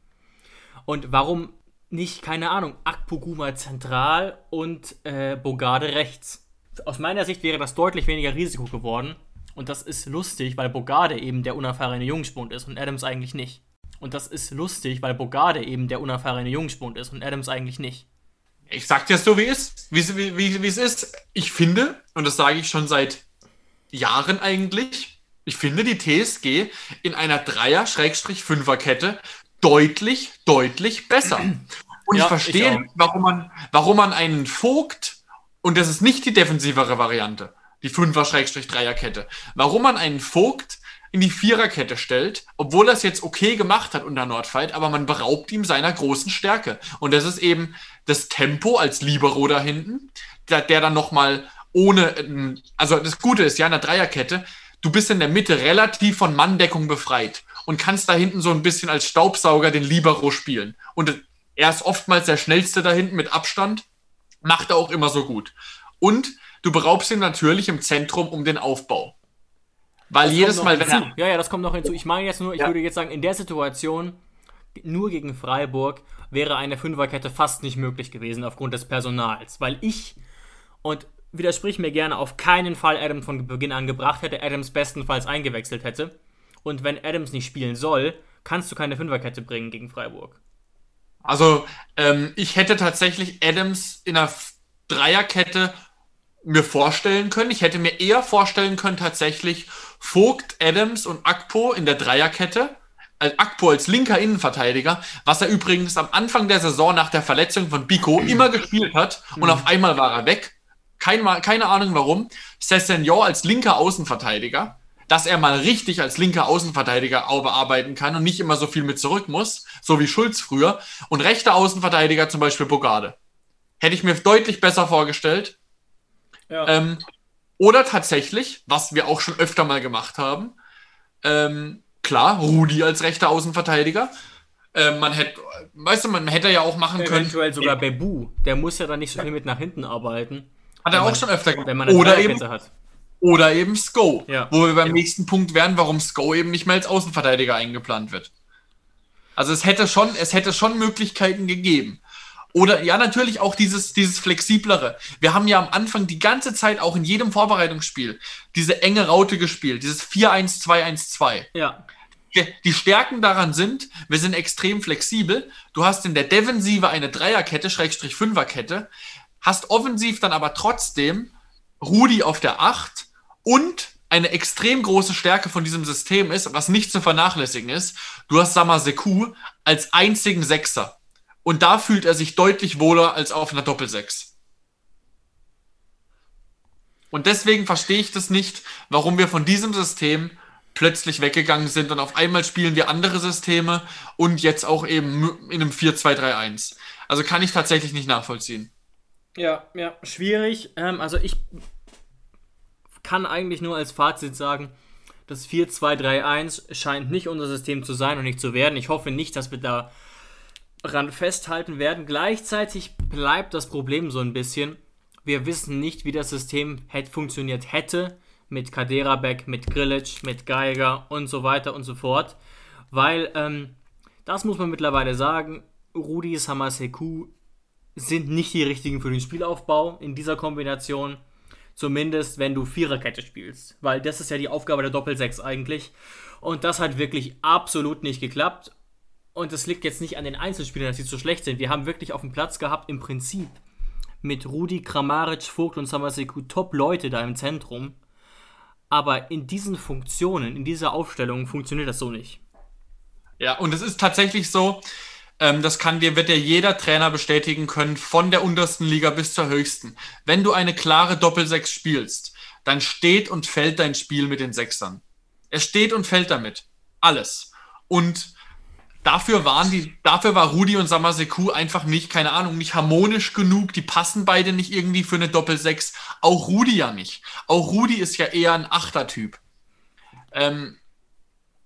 Und warum nicht, keine Ahnung, Akpoguma zentral und äh, Bogade rechts? Aus meiner Sicht wäre das deutlich weniger Risiko geworden. Und das ist lustig, weil Bogarde eben der unerfahrene Jungspund ist und Adams eigentlich nicht. Und das ist lustig, weil Bogarde eben der unerfahrene Jungspund ist und Adams eigentlich nicht. Ich sag dir so, wie es, wie, wie, wie es ist. Ich finde, und das sage ich schon seit Jahren eigentlich, ich finde die TSG in einer Dreier-Fünfer-Kette deutlich, deutlich besser. Und ja, ich verstehe, ich warum, man, warum man einen Vogt, und das ist nicht die defensivere Variante, die Fünfer-Dreierkette. Warum man einen Vogt in die Viererkette stellt, obwohl er es jetzt okay gemacht hat unter Nordfight, aber man beraubt ihm seiner großen Stärke. Und das ist eben das Tempo als Libero da hinten, der, der dann nochmal ohne, ähm, also das Gute ist ja in der Dreierkette, du bist in der Mitte relativ von Manndeckung befreit und kannst da hinten so ein bisschen als Staubsauger den Libero spielen. Und er ist oftmals der schnellste da hinten mit Abstand Macht er auch immer so gut. Und du beraubst ihn natürlich im Zentrum um den Aufbau. Weil Das jedes Mal, wenn er. Ja, ja, das kommt noch hinzu. Ich meine jetzt nur, ich Ja. würde jetzt sagen, in der Situation, nur gegen Freiburg, wäre eine Fünferkette fast nicht möglich gewesen aufgrund des Personals. Weil ich, und widersprich mir gerne, auf keinen Fall Adams von Beginn an gebracht hätte, Adams bestenfalls eingewechselt hätte. Und wenn Adams nicht spielen soll, kannst du keine Fünferkette bringen gegen Freiburg. Also, ähm, ich hätte tatsächlich Adams in einer Dreierkette mir vorstellen können. Ich hätte mir eher vorstellen können, tatsächlich Vogt, Adams und Akpo in der Dreierkette. Als Akpo als linker Innenverteidiger, was er übrigens am Anfang der Saison nach der Verletzung von Biko immer gespielt hat und auf einmal war er weg. Kein, Ma- keine Ahnung warum. Sessegnon als linker Außenverteidiger, dass er mal richtig als linker Außenverteidiger bearbeiten kann und nicht immer so viel mit zurück muss, so wie Schulz früher. Und rechter Außenverteidiger zum Beispiel Bogarde. Hätte ich mir deutlich besser vorgestellt. Ja. Ähm, oder tatsächlich, was wir auch schon öfter mal gemacht haben, ähm, klar, Rudi als rechter Außenverteidiger. Ähm, man hätte, weißt du, man hätte ja auch machen können. Eventuell sogar Bebu. Der muss ja dann nicht so viel mit nach hinten arbeiten, Hat er auch man- schon öfter gemacht. wenn man eine Oder eben, hat. oder eben Sko. Ja. Wo wir beim Ja. nächsten Punkt wären, warum Sko eben nicht mehr als Außenverteidiger eingeplant wird. Also es hätte schon, es hätte schon Möglichkeiten gegeben. Oder ja, natürlich auch dieses, dieses flexiblere. Wir haben ja am Anfang die ganze Zeit auch in jedem Vorbereitungsspiel diese enge Raute gespielt, dieses 4-1-2-1-2. Ja. Die- Stärken daran sind, wir sind extrem flexibel. Du hast in der Defensive eine Dreierkette, Schrägstrich Fünferkette, hast offensiv dann aber trotzdem Rudi auf der 8 und eine extrem große Stärke von diesem System ist, was nicht zu vernachlässigen ist, du hast Samaseku als einzigen Sechser. Und da fühlt er sich deutlich wohler als auf einer Doppelsechs. Und deswegen verstehe ich das nicht, warum wir von diesem System plötzlich weggegangen sind und auf einmal spielen wir andere Systeme und jetzt auch eben in einem 4-2-3-1. Also kann ich tatsächlich nicht nachvollziehen. Ja, ja, schwierig. Ähm, also ich kann eigentlich nur als Fazit sagen, das 4-2-3-1 scheint nicht unser System zu sein und nicht zu werden. Ich hoffe nicht, dass wir daran festhalten werden. Gleichzeitig bleibt das Problem so ein bisschen. Wir wissen nicht, wie das System hätte funktioniert hätte mit Kaderabek, mit Grilic, mit Geiger und so weiter und so fort. Weil, ähm, das muss man mittlerweile sagen, Rudi Samaseku sind nicht die richtigen für den Spielaufbau in dieser Kombination. Zumindest, wenn du Viererkette spielst. Weil das ist ja die Aufgabe der Doppelsechs eigentlich. Und das hat wirklich absolut nicht geklappt. Und das liegt jetzt nicht an den Einzelspielern, dass sie so schlecht sind. Wir haben wirklich auf dem Platz gehabt, im Prinzip mit Rudi, Kramaric, Vogt und Samaseku Top-Leute da im Zentrum. Aber in diesen Funktionen, in dieser Aufstellung funktioniert das so nicht. Ja, und es ist tatsächlich so, ähm, das kann dir, wird dir jeder Trainer bestätigen können, von der untersten Liga bis zur höchsten. Wenn du eine klare Doppelsechs spielst, dann steht und fällt dein Spiel mit den Sechsern. Es steht und fällt damit. Alles. Und dafür waren die, dafür war Rudi und Samaseku einfach nicht, keine Ahnung, nicht harmonisch genug. Die passen beide nicht irgendwie für eine Doppelsechs. Auch Rudi ja nicht. Auch Rudi ist ja eher ein Achtertyp. Ähm,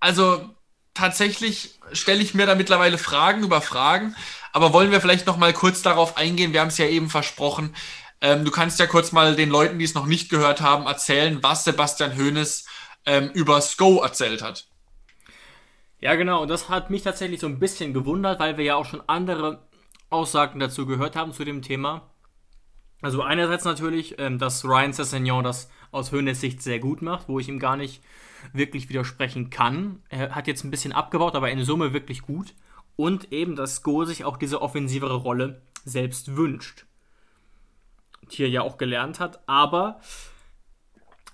also tatsächlich stelle ich mir da mittlerweile Fragen über Fragen, aber wollen wir vielleicht noch mal kurz darauf eingehen? Wir haben es ja eben versprochen. Ähm, du kannst ja kurz mal den Leuten, die es noch nicht gehört haben, erzählen, was Sebastian Hoeneß ähm, über Sko erzählt hat. Ja, genau. Und das hat mich tatsächlich so ein bisschen gewundert, weil wir ja auch schon andere Aussagen dazu gehört haben zu dem Thema. Also einerseits natürlich, ähm, dass Ryan Sessegnon das aus Höhnes Sicht sehr gut macht, wo ich ihm gar nicht wirklich widersprechen kann. Er hat jetzt ein bisschen abgebaut, aber in Summe wirklich gut. Und eben, dass Sko sich auch diese offensivere Rolle selbst wünscht. Hier ja auch gelernt hat. Aber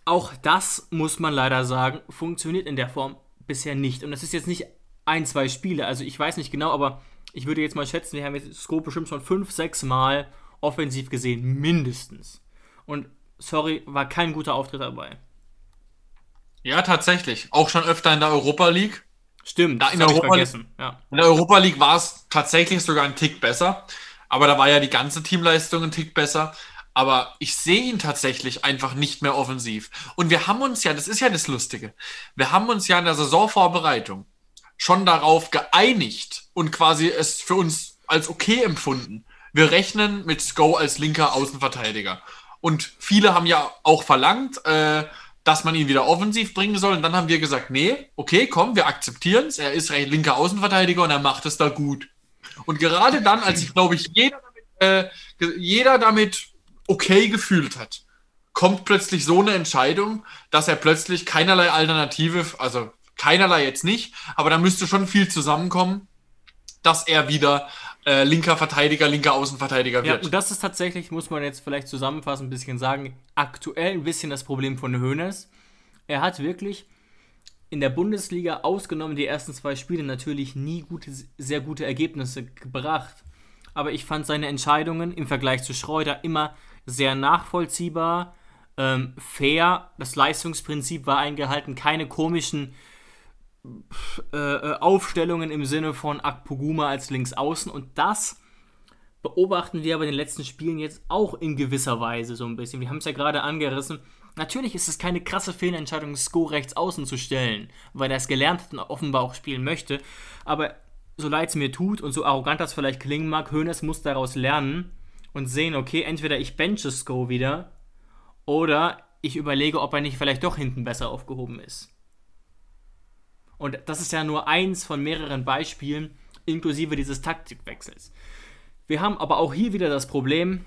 auch das, muss man leider sagen, funktioniert in der Form bisher nicht. Und das ist jetzt nicht ein, zwei Spiele. Also ich weiß nicht genau, aber ich würde jetzt mal schätzen, wir haben jetzt Scope bestimmt schon fünf, sechs Mal offensiv gesehen, mindestens. Und sorry, war kein guter Auftritt dabei. Ja, tatsächlich. Auch schon öfter in der Europa League. Stimmt, Da in ich Europa- vergessen. Ja. In der Europa League war es tatsächlich sogar ein Tick besser. Aber da war ja die ganze Teamleistung ein Tick besser. Aber ich sehe ihn tatsächlich einfach nicht mehr offensiv. Und wir haben uns ja, das ist ja das Lustige, wir haben uns ja in der Saisonvorbereitung schon darauf geeinigt und quasi es für uns als okay empfunden, wir rechnen mit Sko als linker Außenverteidiger. Und viele haben ja auch verlangt, äh, dass man ihn wieder offensiv bringen soll. Und dann haben wir gesagt, nee, okay, komm, wir akzeptieren es. Er ist linker Außenverteidiger und er macht es da gut. Und gerade dann, als sich, glaube ich, jeder damit, äh, jeder damit okay gefühlt hat, kommt plötzlich so eine Entscheidung, dass er plötzlich keinerlei Alternative, also keinerlei jetzt nicht, aber da müsste schon viel zusammenkommen, dass er wieder äh, linker Verteidiger, linker Außenverteidiger wird. Ja, und das ist tatsächlich, muss man jetzt vielleicht zusammenfassen, ein bisschen sagen, aktuell ein bisschen das Problem von Hoeneß. Er hat wirklich in der Bundesliga, ausgenommen die ersten zwei Spiele, natürlich nie gute, sehr gute Ergebnisse gebracht. Aber ich fand seine Entscheidungen im Vergleich zu Schreuder immer sehr nachvollziehbar, ähm, fair. Das Leistungsprinzip war eingehalten, keine komischen äh, äh, Aufstellungen im Sinne von Akpoguma als Linksaußen. Und das beobachten wir aber in den letzten Spielen jetzt auch in gewisser Weise so ein bisschen. Wir haben es ja gerade angerissen. Natürlich ist es keine krasse Fehlentscheidung, Sko rechts außen zu stellen, weil er es gelernt hat und offenbar auch spielen möchte. Aber so leid es mir tut und so arrogant das vielleicht klingen mag, Hoeneß muss daraus lernen und sehen, okay, entweder ich benche Sko wieder oder ich überlege, ob er nicht vielleicht doch hinten besser aufgehoben ist. Und das ist ja nur eins von mehreren Beispielen, inklusive dieses Taktikwechsels. Wir haben aber auch hier wieder das Problem,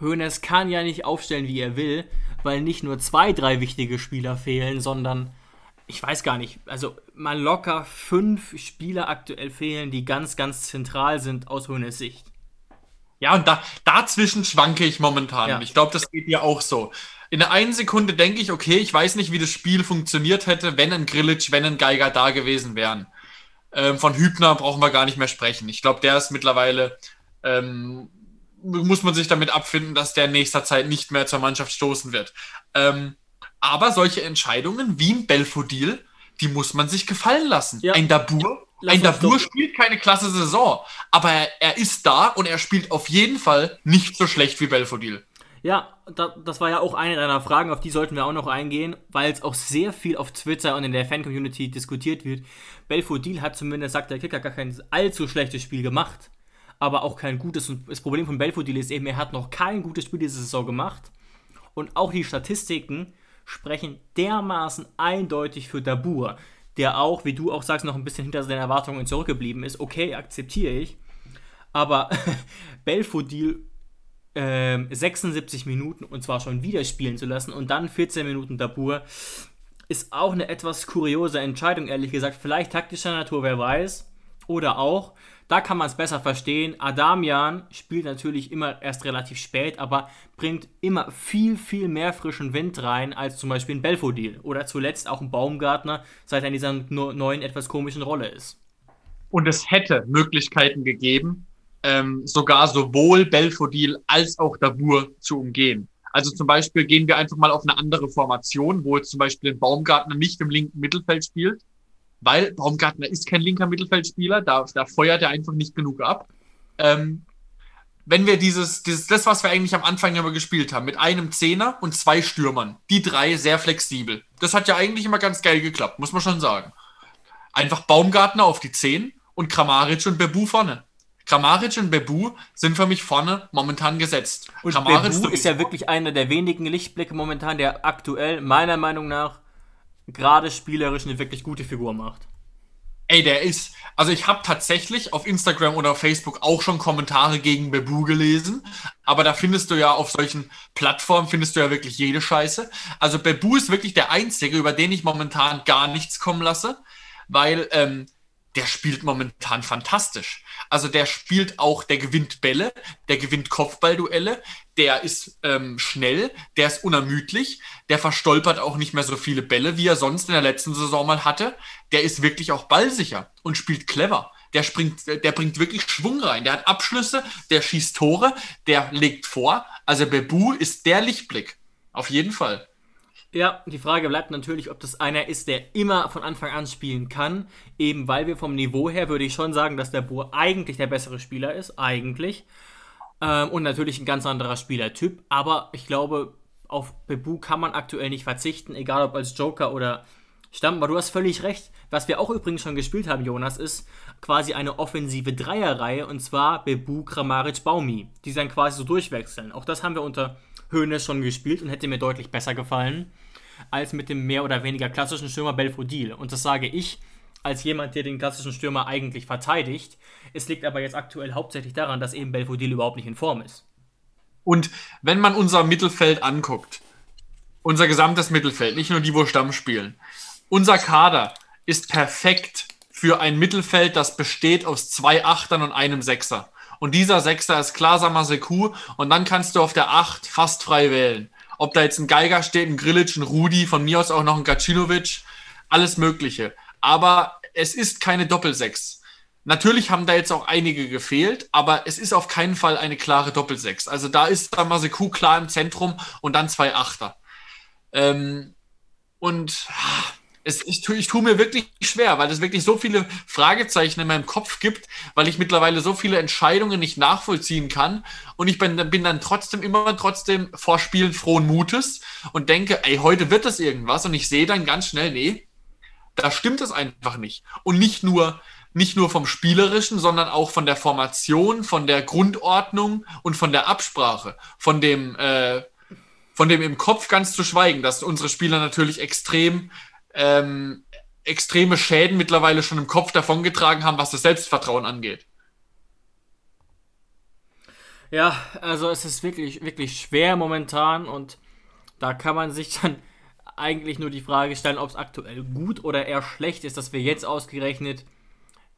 Hoeneß kann ja nicht aufstellen, wie er will, weil nicht nur zwei, drei wichtige Spieler fehlen, sondern ich weiß gar nicht, also mal locker fünf Spieler aktuell fehlen, die ganz, ganz zentral sind aus Hoeneß Sicht. Ja, und da, dazwischen schwanke ich momentan. Ja. Ich glaube, das geht dir auch so. In der einen Sekunde denke ich, okay, ich weiß nicht, wie das Spiel funktioniert hätte, wenn ein Grillitsch, wenn ein Geiger da gewesen wären. Ähm, von Hübner brauchen wir gar nicht mehr sprechen. Ich glaube, der ist mittlerweile ähm, muss man sich damit abfinden, dass der in nächster Zeit nicht mehr zur Mannschaft stoßen wird. Ähm, aber solche Entscheidungen wie ein Belfodil, die muss man sich gefallen lassen. Ja. Ein Dabur, Lass ein Dabur spielt keine klasse Saison, aber er, er, ist da und er spielt auf jeden Fall nicht so schlecht wie Belfodil. Ja, da, das war ja auch eine deiner Fragen, auf die sollten wir auch noch eingehen, weil es auch sehr viel auf Twitter und in der Fan-Community diskutiert wird. Belfodil hat zumindest, sagt der Kicker, gar kein allzu schlechtes Spiel gemacht aber auch kein gutes. Und das Problem von Belfodil ist eben, er hat noch kein gutes Spiel diese Saison gemacht. Und auch die Statistiken sprechen dermaßen eindeutig für Dabur, der auch, wie du auch sagst, noch ein bisschen hinter seinen Erwartungen zurückgeblieben ist. Okay, akzeptiere ich. Aber Belfodil äh, 76 Minuten und zwar schon wieder spielen zu lassen und dann 14 Minuten Dabur ist auch eine etwas kuriose Entscheidung, ehrlich gesagt. Vielleicht taktischer Natur, wer weiß. Oder auch, da kann man es besser verstehen. Adamian spielt natürlich immer erst relativ spät, aber bringt immer viel, viel mehr frischen Wind rein als zum Beispiel ein Belfodil oder zuletzt auch ein Baumgartner, seit er in dieser neuen, etwas komischen Rolle ist. Und es hätte Möglichkeiten gegeben, ähm, sogar sowohl Belfodil als auch Dabur zu umgehen. Also zum Beispiel gehen wir einfach mal auf eine andere Formation, wo jetzt zum Beispiel ein Baumgartner nicht im linken Mittelfeld spielt, weil Baumgartner ist kein linker Mittelfeldspieler, da, da feuert er einfach nicht genug ab. Ähm, wenn wir dieses, dieses, das, was wir eigentlich am Anfang immer gespielt haben, mit einem Zehner und zwei Stürmern, die drei sehr flexibel. Das hat ja eigentlich immer ganz geil geklappt, muss man schon sagen. Einfach Baumgartner auf die Zehn und Kramaric und Bebu vorne. Kramaric und Bebu sind für mich vorne momentan gesetzt. Und Kramaric Bebu ist ja wirklich einer der wenigen Lichtblicke momentan, der aktuell meiner Meinung nach gerade spielerisch eine wirklich gute Figur macht. Ey, der ist. Also ich habe tatsächlich auf Instagram oder auf Facebook auch schon Kommentare gegen Bebu gelesen, aber da findest du ja auf solchen Plattformen findest du ja wirklich jede Scheiße. Also Bebu ist wirklich der einzige, über den ich momentan gar nichts kommen lasse, weil ähm, der spielt momentan fantastisch. Also der spielt auch, der gewinnt Bälle, der gewinnt Kopfballduelle, der ist ähm, schnell, der ist unermüdlich, der verstolpert auch nicht mehr so viele Bälle, wie er sonst in der letzten Saison mal hatte. Der ist wirklich auch ballsicher und spielt clever. Der springt, der bringt wirklich Schwung rein. Der hat Abschlüsse, der schießt Tore, der legt vor. Also Bebu ist der Lichtblick. Auf jeden Fall. Ja, die Frage bleibt natürlich, ob das einer ist, der immer von Anfang an spielen kann. Eben weil wir vom Niveau her, würde ich schon sagen, dass der Boer eigentlich der bessere Spieler ist. Eigentlich. Ähm, und natürlich ein ganz anderer Spielertyp. Aber ich glaube, auf Bebu kann man aktuell nicht verzichten, egal ob als Joker oder Stamm, aber du hast völlig recht. Was wir auch übrigens schon gespielt haben, Jonas, ist quasi eine offensive Dreierreihe und zwar Bebu, Kramaric, Baumi, die dann quasi so durchwechseln. Auch das haben wir unter Höhnes schon gespielt und hätte mir deutlich besser gefallen als mit dem mehr oder weniger klassischen Stürmer Belfodil. Und das sage ich als jemand, der den klassischen Stürmer eigentlich verteidigt. Es liegt aber jetzt aktuell hauptsächlich daran, dass eben Belfodil überhaupt nicht in Form ist. Und wenn man unser Mittelfeld anguckt, unser gesamtes Mittelfeld, nicht nur die, wo Stamm spielen, unser Kader ist perfekt für ein Mittelfeld, das besteht aus zwei Achtern und einem Sechser. Und dieser Sechser ist klar Samaseku und dann kannst du auf der Acht fast frei wählen. Ob da jetzt ein Geiger steht, ein Grillic, ein Rudi, von mir aus auch noch ein Gacinovic, alles Mögliche. Aber es ist keine Doppelsechs. Natürlich haben da jetzt auch einige gefehlt, aber es ist auf keinen Fall eine klare Doppelsechs. Also da ist Samaseku klar im Zentrum und dann zwei Achter. Ähm, und es, ich, ich tue mir wirklich schwer, weil es wirklich so viele Fragezeichen in meinem Kopf gibt, weil ich mittlerweile so viele Entscheidungen nicht nachvollziehen kann. Und ich bin, bin dann trotzdem immer trotzdem vor Spielen frohen Mutes und denke, ey, heute wird das irgendwas. Und ich sehe dann ganz schnell, nee, da stimmt es einfach nicht. Und nicht nur, nicht nur vom Spielerischen, sondern auch von der Formation, von der Grundordnung und von der Absprache, von dem, äh, von dem im Kopf ganz zu schweigen, dass unsere Spieler natürlich extrem ähm, extreme Schäden mittlerweile schon im Kopf davongetragen haben, was das Selbstvertrauen angeht. Ja, also es ist wirklich, wirklich schwer momentan und da kann man sich dann eigentlich nur die Frage stellen, ob es aktuell gut oder eher schlecht ist, dass wir jetzt ausgerechnet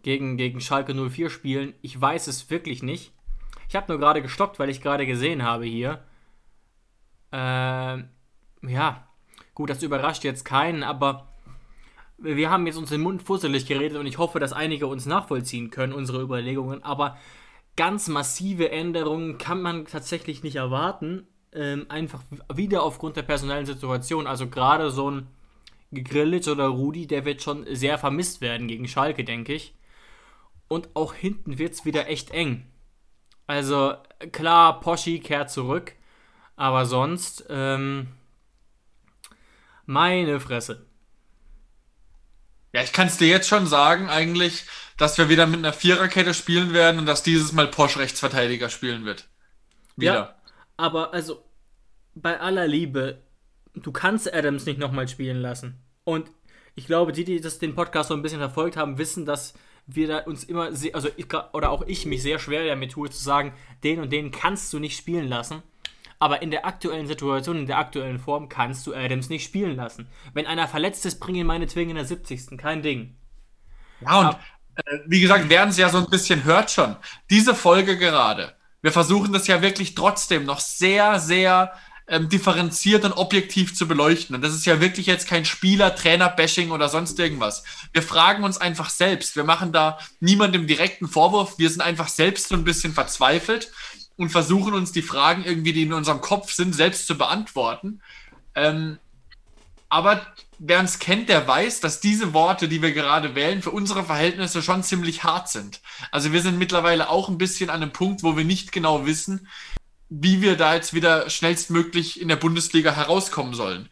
gegen, gegen Schalke 04 spielen. Ich weiß es wirklich nicht. Ich habe nur gerade gestockt, weil ich gerade gesehen habe hier, äh, ja, gut, das überrascht jetzt keinen, aber wir haben jetzt uns den Mund fusselig geredet und ich hoffe, dass einige uns nachvollziehen können, unsere Überlegungen, aber ganz massive Änderungen kann man tatsächlich nicht erwarten. Ähm, einfach wieder aufgrund der personellen Situation. Also gerade so ein Grillitsch oder Rudi, der wird schon sehr vermisst werden gegen Schalke, denke ich. Und auch hinten wird es wieder echt eng. Also klar, Poschi kehrt zurück, aber sonst, ähm, meine Fresse. Ja, ich kann es dir jetzt schon sagen, eigentlich, dass wir wieder mit einer Viererkette spielen werden und dass dieses Mal Porsche Rechtsverteidiger spielen wird. Wieder. Ja, aber also, bei aller Liebe, du kannst Adams nicht nochmal spielen lassen. Und ich glaube, die, die das, den Podcast so ein bisschen verfolgt haben, wissen, dass wir da uns immer, also ich, oder auch ich mich sehr schwer damit tue, zu sagen, den und den kannst du nicht spielen lassen. Aber in der aktuellen Situation, in der aktuellen Form kannst du Adams nicht spielen lassen. Wenn einer verletzt ist, bring ihn meinetwegen in der 70. Kein Ding. Ja, und äh, wie gesagt, wer es ja so ein bisschen hört schon, diese Folge gerade, wir versuchen das ja wirklich trotzdem noch sehr, sehr ähm, differenziert und objektiv zu beleuchten. Und das ist ja wirklich jetzt kein Spieler, Trainer-Bashing oder sonst irgendwas. Wir fragen uns einfach selbst. Wir machen da niemandem direkten Vorwurf. Wir sind einfach selbst so ein bisschen verzweifelt und versuchen uns die Fragen irgendwie, die in unserem Kopf sind, selbst zu beantworten. Ähm, aber wer uns kennt, der weiß, dass diese Worte, die wir gerade wählen, für unsere Verhältnisse schon ziemlich hart sind. Also wir sind mittlerweile auch ein bisschen an einem Punkt, wo wir nicht genau wissen, wie wir da jetzt wieder schnellstmöglich in der Bundesliga herauskommen sollen.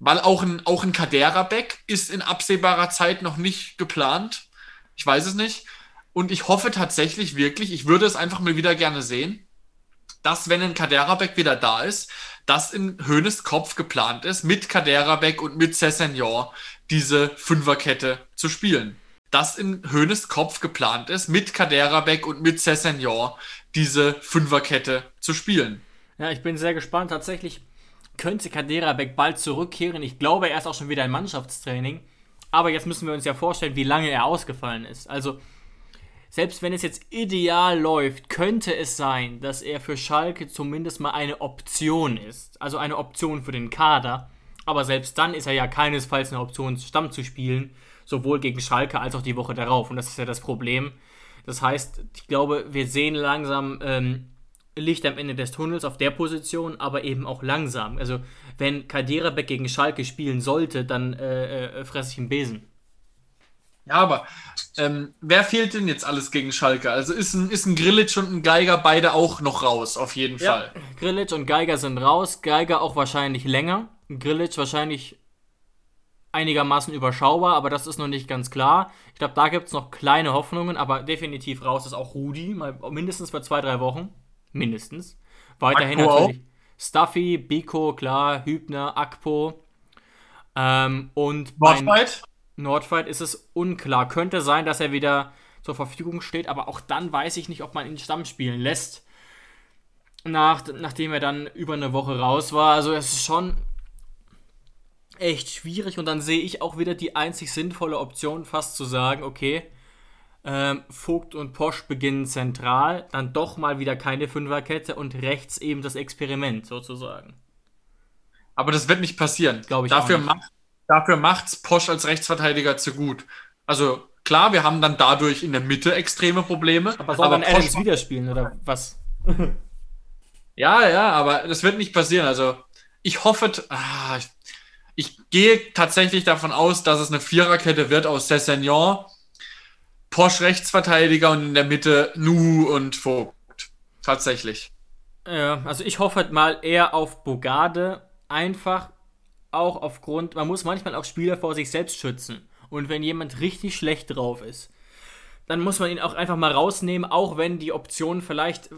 Weil auch ein, auch ein Kadera-Back ist in absehbarer Zeit noch nicht geplant. Ich weiß es nicht. Und ich hoffe tatsächlich wirklich, ich würde es einfach mal wieder gerne sehen, dass, wenn ein Kaderabek wieder da ist, dass in Höhnes Kopf geplant ist, mit Kaderabek und mit Cessenor diese Fünferkette zu spielen. Dass in Höhnes Kopf geplant ist, mit Kaderabek und mit Cessenor diese Fünferkette zu spielen. Ja, ich bin sehr gespannt. Tatsächlich könnte Kaderabek bald zurückkehren. Ich glaube, er ist auch schon wieder im Mannschaftstraining. Aber jetzt müssen wir uns ja vorstellen, wie lange er ausgefallen ist. Also selbst wenn es jetzt ideal läuft, könnte es sein, dass er für Schalke zumindest mal eine Option ist. Also eine Option für den Kader. Aber selbst dann ist er ja keinesfalls eine Option, Stamm zu spielen. Sowohl gegen Schalke als auch die Woche darauf. Und das ist ja das Problem. Das heißt, ich glaube, wir sehen langsam ähm, Licht am Ende des Tunnels auf der Position, aber eben auch langsam. Also, wenn Kaderabek gegen Schalke spielen sollte, dann äh, äh, fresse ich einen Besen. Ja, aber ähm, wer fehlt denn jetzt alles gegen Schalke? Also ist ein, ist ein Grillitsch und ein Geiger beide auch noch raus, auf jeden ja, Fall. Grillitsch und Geiger sind raus. Geiger auch wahrscheinlich länger. Grillitsch wahrscheinlich einigermaßen überschaubar, aber das ist noch nicht ganz klar. Ich glaube, da gibt es noch kleine Hoffnungen, aber definitiv raus ist auch Rudi, mal mindestens für zwei, drei Wochen. Mindestens. Weiterhin Akpo natürlich Stuffy, Biko, klar, Hübner, Akpo. Ähm, und bei Nordfight? Ist es unklar. Könnte sein, dass er wieder zur Verfügung steht, aber auch dann weiß ich nicht, ob man ihn Stamm spielen lässt. Nach, nachdem er dann über eine Woche raus war. Also es ist schon echt schwierig und dann sehe ich auch wieder die einzig sinnvolle Option, fast zu sagen, okay, ähm, Vogt und Posch beginnen zentral, dann doch mal wieder keine Fünferkette und rechts eben das Experiment sozusagen. Aber das wird nicht passieren. Glaube ich dafür macht dafür macht's Posch als Rechtsverteidiger zu gut. Also klar, wir haben dann dadurch in der Mitte extreme Probleme. Aber soll dann Adams wieder spielen oder was? Ja, ja, aber das wird nicht passieren. Also ich hoffe, ah, ich, ich gehe tatsächlich davon aus, dass es eine Viererkette wird aus Cessignon, Posch Rechtsverteidiger und in der Mitte Nu und Vogt. Tatsächlich. Ja, also ich hoffe halt mal eher auf Bogarde, einfach auch aufgrund, man muss manchmal auch Spieler vor sich selbst schützen. Und wenn jemand richtig schlecht drauf ist, dann muss man ihn auch einfach mal rausnehmen, auch wenn die Option vielleicht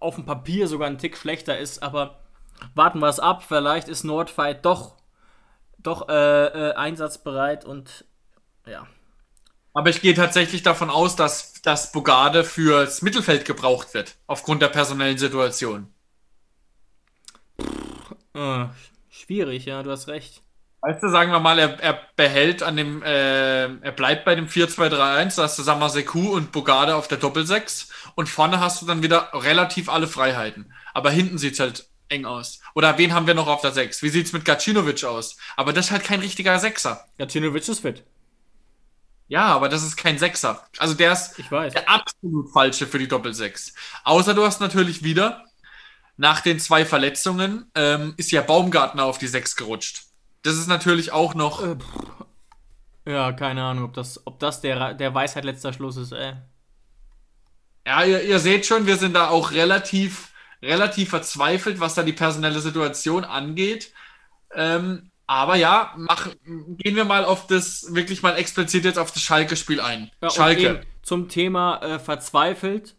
auf dem Papier sogar ein Tick schlechter ist, aber warten wir es ab, vielleicht ist Nordfight doch, doch äh, äh, einsatzbereit und ja. Aber ich gehe tatsächlich davon aus, dass, dass Bogarde fürs Mittelfeld gebraucht wird, aufgrund der personellen Situation. Äh, schwierig, ja, du hast recht. Weißt du, sagen wir mal, er, er behält an dem, äh, er bleibt bei dem 4-2-3-1, da hast du Samaseku und Bogarde auf der Doppelsechs und vorne hast du dann wieder relativ alle Freiheiten. Aber hinten sieht's halt eng aus. Oder wen haben wir noch auf der 6? Wie sieht's mit Gacinovic aus? Aber das ist halt kein richtiger Sechser. Ja, Tinovic ist fit. Ja, aber das ist kein Sechser. Also der ist Ich weiß. der absolut falsche für die Doppelsechs. Außer du hast natürlich wieder, nach den zwei Verletzungen, ähm, ist ja Baumgartner auf die 6 gerutscht. Das ist natürlich auch noch. Äh. Ja, keine Ahnung, ob das, ob das der, der Weisheit letzter Schluss ist, ey. Ja, ihr, ihr seht schon, wir sind da auch relativ, relativ verzweifelt, was da die personelle Situation angeht. Ähm, aber ja, mach, gehen wir mal auf das, wirklich mal explizit jetzt auf das Schalke-Spiel ein. Ja, Schalke. zum Thema äh, verzweifelt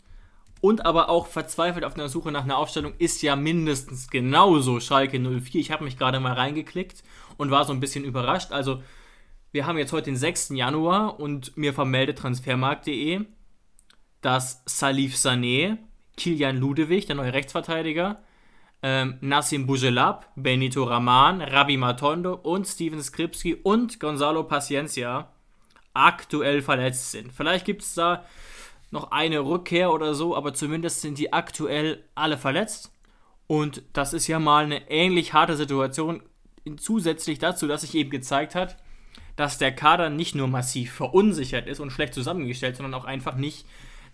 und aber auch verzweifelt auf der Suche nach einer Aufstellung ist ja mindestens genauso Schalke 04. Ich habe mich gerade mal reingeklickt und war so ein bisschen überrascht. Also, wir haben jetzt heute den 6. Januar und mir vermeldet transfermarkt.de, dass Salif Sané, Kilian Ludewig, der neue Rechtsverteidiger, ähm, Nassim Bujelab, Benito Raman, Rabi Matondo und Steven Skripski und Gonzalo Paciencia aktuell verletzt sind. Vielleicht gibt es da noch eine Rückkehr oder so, aber zumindest sind die aktuell alle verletzt. Und das ist ja mal eine ähnlich harte Situation, zusätzlich dazu, dass sich eben gezeigt hat, dass der Kader nicht nur massiv verunsichert ist und schlecht zusammengestellt, sondern auch einfach nicht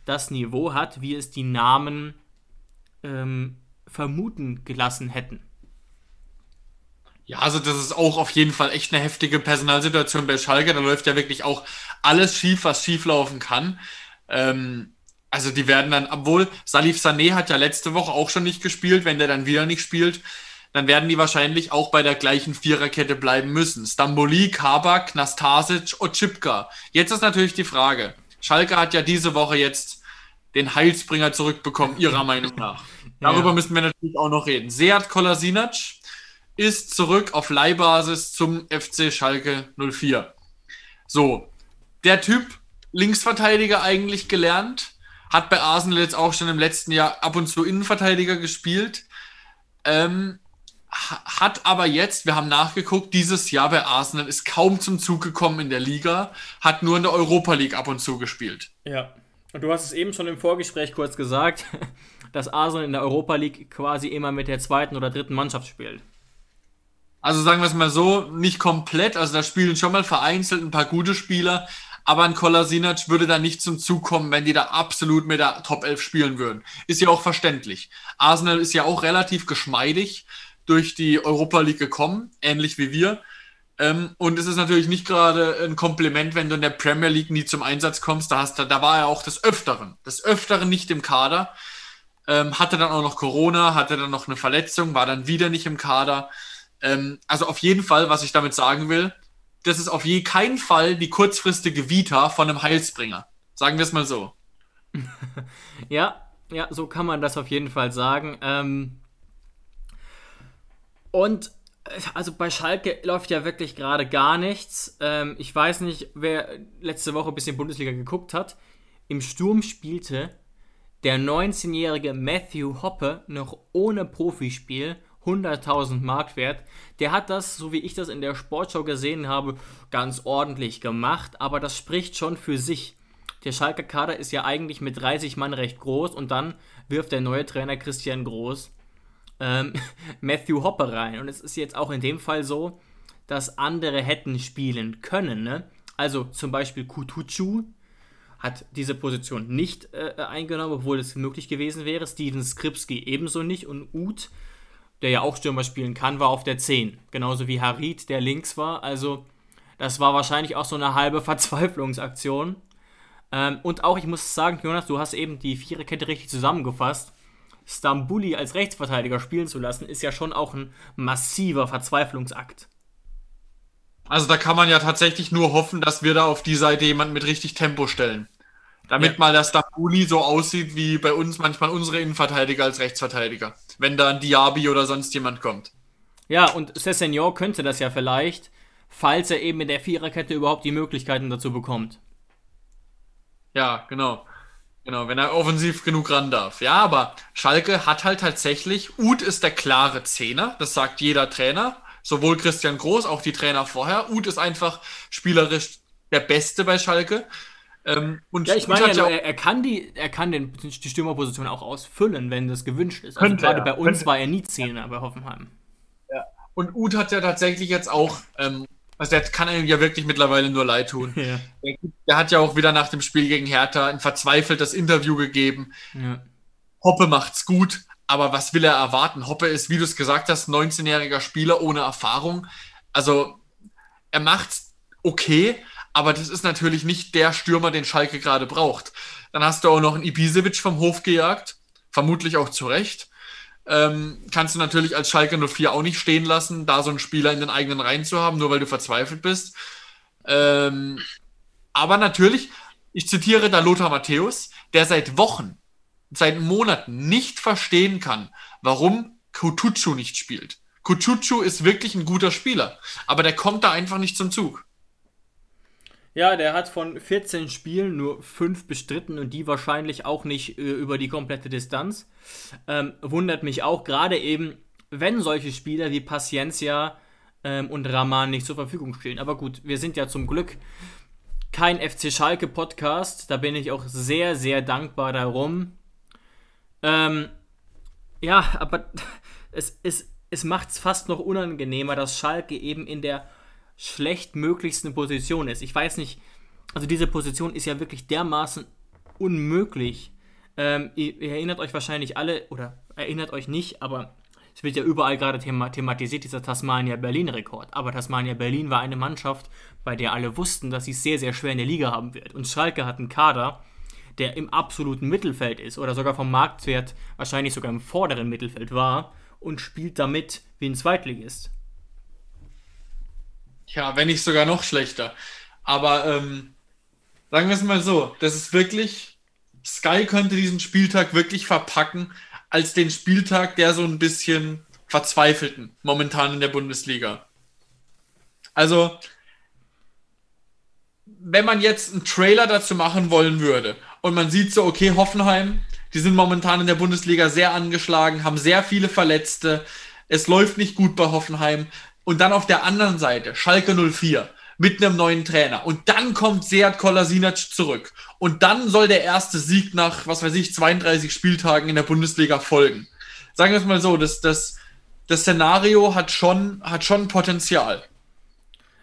das Niveau hat, wie es die Namen ähm, vermuten gelassen hätten. Ja, also das ist auch auf jeden Fall echt eine heftige Personalsituation bei Schalke. Da läuft ja wirklich auch alles schief, was schief laufen kann. Ähm, also die werden dann, obwohl Salif Sané hat ja letzte Woche auch schon nicht gespielt, wenn der dann wieder nicht spielt, dann werden die wahrscheinlich auch bei der gleichen Viererkette bleiben müssen. Stamboli, Kabak, Nastasic, Otschipka. Jetzt ist natürlich die Frage. Schalke hat ja diese Woche jetzt den Heilsbringer zurückbekommen, ihrer Meinung nach. Darüber Ja. müssen wir natürlich auch noch reden. Seat Kolasinac ist zurück auf Leihbasis zum FC Schalke 04. So, der Typ, Linksverteidiger eigentlich gelernt, hat bei Arsenal jetzt auch schon im letzten Jahr ab und zu Innenverteidiger gespielt, ähm, ha- hat aber jetzt, wir haben nachgeguckt, dieses Jahr bei Arsenal ist kaum zum Zug gekommen in der Liga, hat nur in der Europa League ab und zu gespielt. Ja. Und du hast es eben schon im Vorgespräch kurz gesagt, dass Arsenal in der Europa League quasi immer mit der zweiten oder dritten Mannschaft spielt. Also sagen wir es mal so, nicht komplett. Also da spielen schon mal vereinzelt ein paar gute Spieler, aber ein Kolasinac würde da nicht zum Zug kommen, wenn die da absolut mit der Top 11 spielen würden. Ist ja auch verständlich. Arsenal ist ja auch relativ geschmeidig durch die Europa League gekommen, ähnlich wie wir. Ähm, und es ist natürlich nicht gerade ein Kompliment, wenn du in der Premier League nie zum Einsatz kommst. Da, hast, du- da war er auch des Öfteren, des Öfteren nicht im Kader. Ähm, hatte dann auch noch Corona, hatte dann noch eine Verletzung, war dann wieder nicht im Kader. Ähm, also auf jeden Fall, was ich damit sagen will, das ist auf je keinen Fall die kurzfristige Vita von einem Heilsbringer. Sagen wir es mal so. ja, ja, so kann man das auf jeden Fall sagen. Ähm und also bei Schalke läuft ja wirklich gerade gar nichts. Ähm, ich weiß nicht, wer letzte Woche ein bisschen Bundesliga geguckt hat. Im Sturm spielte der 19-jährige Matthew Hoppe noch ohne Profispiel 100.000 Mark wert. Der hat das, so wie ich das in der Sportshow gesehen habe, ganz ordentlich gemacht, aber das spricht schon für sich. Der Schalke Kader ist ja eigentlich mit 30 Mann recht groß und dann wirft der neue Trainer Christian Groß ähm, Matthew Hoppe rein. Und es ist jetzt auch in dem Fall so, dass andere hätten spielen können. Ne? Also zum Beispiel Kutucu hat diese Position nicht äh, eingenommen, obwohl es möglich gewesen wäre. Steven Skripski ebenso nicht. Und Uth, der ja auch Stürmer spielen kann, war auf der 10. Genauso wie Harid, der links war. Also das war wahrscheinlich auch so eine halbe Verzweiflungsaktion. Ähm, und auch, ich muss sagen, Jonas, du hast eben die Viererkette richtig zusammengefasst. Stambuli als Rechtsverteidiger spielen zu lassen, ist ja schon auch ein massiver Verzweiflungsakt. Also da kann man ja tatsächlich nur hoffen, dass wir da auf die Seite jemanden mit richtig Tempo stellen. Damit ja. mal der Stambuli so aussieht wie bei uns manchmal unsere Innenverteidiger als Rechtsverteidiger. Wenn da ein Diaby oder sonst jemand kommt. Ja, und Cessenor könnte das ja vielleicht, falls er eben in der Viererkette überhaupt die Möglichkeiten dazu bekommt. Ja, genau. Genau, wenn er offensiv genug ran darf. Ja, aber Schalke hat halt tatsächlich, Uth ist der klare Zehner, das sagt jeder Trainer, sowohl Christian Groß, auch die Trainer vorher. Uth ist einfach spielerisch der Beste bei Schalke. Ähm, und ja, ich meine, ja, er, er, kann die, er kann den, die Stürmerposition auch ausfüllen, wenn das gewünscht ist. Also gerade bei uns könnte. war er nie Zehner bei Hoffenheim. Ja. Und Uth hat ja tatsächlich jetzt auch ähm, also der kann einem ja wirklich mittlerweile nur leid tun. Ja. Der, der, hat ja auch wieder nach dem Spiel gegen Hertha ein verzweifeltes Interview gegeben. Ja. Hoppe macht's gut, aber was will er erwarten? Hoppe ist, wie du es gesagt hast, 19-jähriger Spieler ohne Erfahrung. Also er macht's okay, aber das ist natürlich nicht der Stürmer, den Schalke gerade braucht. Dann hast du auch noch einen Ibisevic vom Hof gejagt, vermutlich auch zu Recht. Ähm, kannst du natürlich als Schalke 04 auch nicht stehen lassen, da so einen Spieler in den eigenen Reihen zu haben, nur weil du verzweifelt bist. Ähm, aber natürlich, ich zitiere da Lothar Matthäus, der seit Wochen, seit Monaten nicht verstehen kann, warum Kutucu nicht spielt. Kutucu ist wirklich ein guter Spieler, aber der kommt da einfach nicht zum Zug. Ja, der hat von 14 Spielen nur 5 bestritten und die wahrscheinlich auch nicht äh, über die komplette Distanz. Ähm, wundert mich auch, gerade eben, wenn solche Spieler wie Paciencia ähm, und Rahman nicht zur Verfügung stehen. Aber gut, wir sind ja zum Glück kein FC Schalke Podcast. Da bin ich auch sehr, sehr dankbar darum. Ähm, ja, aber es, es, es macht es fast noch unangenehmer, dass Schalke eben in der schlechtmöglichsten Position ist. Ich weiß nicht, also diese Position ist ja wirklich dermaßen unmöglich. Ähm, ihr, ihr, erinnert euch wahrscheinlich alle, oder erinnert euch nicht, aber es wird ja überall gerade thema thematisiert, dieser Tasmania-Berlin-Rekord. Aber Tasmania-Berlin war eine Mannschaft, bei der alle wussten, dass sie es sehr, sehr schwer in der Liga haben wird. Und Schalke hat einen Kader, der im absoluten Mittelfeld ist oder sogar vom Marktwert wahrscheinlich sogar im vorderen Mittelfeld war und spielt damit wie ein Zweitligist. Ja, wenn nicht sogar noch schlechter. Aber ähm, sagen wir es mal so, das ist wirklich, Sky könnte diesen Spieltag wirklich verpacken als den Spieltag der so ein bisschen verzweifelten momentan in der Bundesliga. Also, wenn man jetzt einen Trailer dazu machen wollen würde und man sieht so, okay, Hoffenheim, die sind momentan in der Bundesliga sehr angeschlagen, haben sehr viele Verletzte, es läuft nicht gut bei Hoffenheim. Und dann auf der anderen Seite Schalke 04 mit einem neuen Trainer. Und dann kommt Seat Kolasinac zurück. Und dann soll der erste Sieg nach, was weiß ich, 32 Spieltagen in der Bundesliga folgen. Sagen wir es mal so, das, das, das Szenario hat schon, hat schon Potenzial.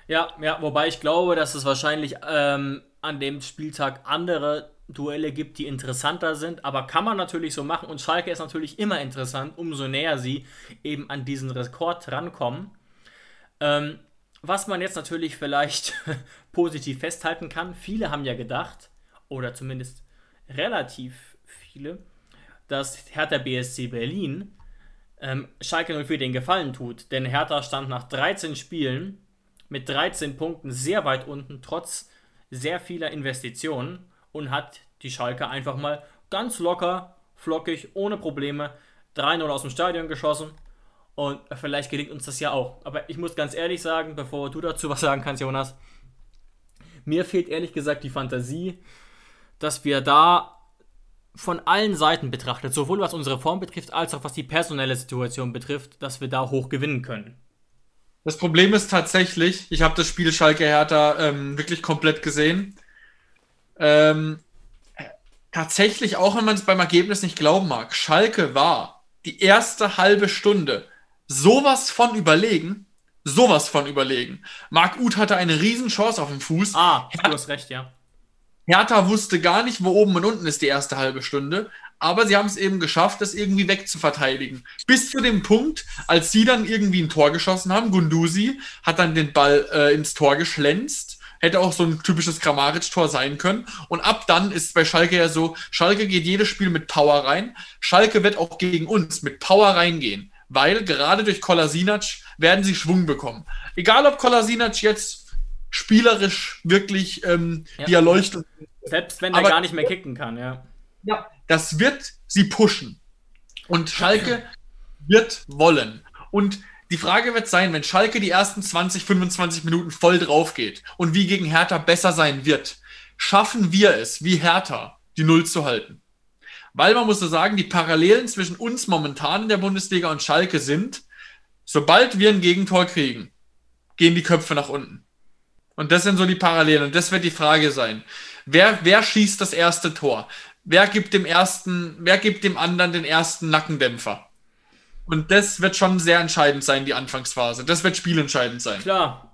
Ja, ja, wobei ich glaube, dass es wahrscheinlich ähm, an dem Spieltag andere Duelle gibt, die interessanter sind, aber kann man natürlich so machen und Schalke ist natürlich immer interessant, umso näher sie eben an diesen Rekord rankommen. Ähm, was man jetzt natürlich vielleicht positiv festhalten kann, viele haben ja gedacht, oder zumindest relativ viele, dass Hertha BSC Berlin ähm, Schalke 04 den Gefallen tut. Denn Hertha stand nach 13 Spielen mit 13 Punkten sehr weit unten, trotz sehr vieler Investitionen und hat die Schalke einfach mal ganz locker, flockig, ohne Probleme 3-0 aus dem Stadion geschossen. Und vielleicht gelingt uns das ja auch. Aber ich muss ganz ehrlich sagen, bevor du dazu was sagen kannst, Jonas, mir fehlt ehrlich gesagt die Fantasie, dass wir da von allen Seiten betrachtet, sowohl was unsere Form betrifft, als auch was die personelle Situation betrifft, dass wir da hoch gewinnen können. Das Problem ist tatsächlich, ich habe das Spiel Schalke Hertha ähm, wirklich komplett gesehen. Ähm, tatsächlich, auch wenn man es beim Ergebnis nicht glauben mag, Schalke war die erste halbe Stunde sowas von überlegen, sowas von überlegen. Marc Uth hatte eine Riesenchance auf dem Fuß. Ah, du hast recht, ja. Hertha wusste gar nicht, wo oben und unten ist die erste halbe Stunde, aber sie haben es eben geschafft, das irgendwie wegzuverteidigen. Bis zu dem Punkt, als sie dann irgendwie ein Tor geschossen haben, Gundusi hat dann den Ball äh, ins Tor geschlänzt, hätte auch so ein typisches Kramaric-Tor sein können. Und ab dann ist bei Schalke ja so, Schalke geht jedes Spiel mit Power rein. Schalke wird auch gegen uns mit Power reingehen, weil gerade durch Kolasinac werden sie Schwung bekommen. Egal ob Kolasinac jetzt spielerisch wirklich ähm, ja. die Erleuchtung. Selbst wenn er gar nicht mehr kicken kann, ja. Ja, das wird sie pushen. Und Schalke wird wollen. Und die Frage wird sein, wenn Schalke die ersten 20, 25 Minuten voll drauf geht und wie gegen Hertha besser sein wird, schaffen wir es, wie Hertha, die Null zu halten. Weil man muss so sagen, die Parallelen zwischen uns momentan in der Bundesliga und Schalke sind, sobald wir ein Gegentor kriegen, gehen die Köpfe nach unten. Und das sind so die Parallelen. Und das wird die Frage sein. Wer, wer schießt das erste Tor? Wer gibt dem ersten, wer gibt dem anderen den ersten Nackendämpfer? Und das wird schon sehr entscheidend sein, die Anfangsphase. Das wird spielentscheidend sein. Klar.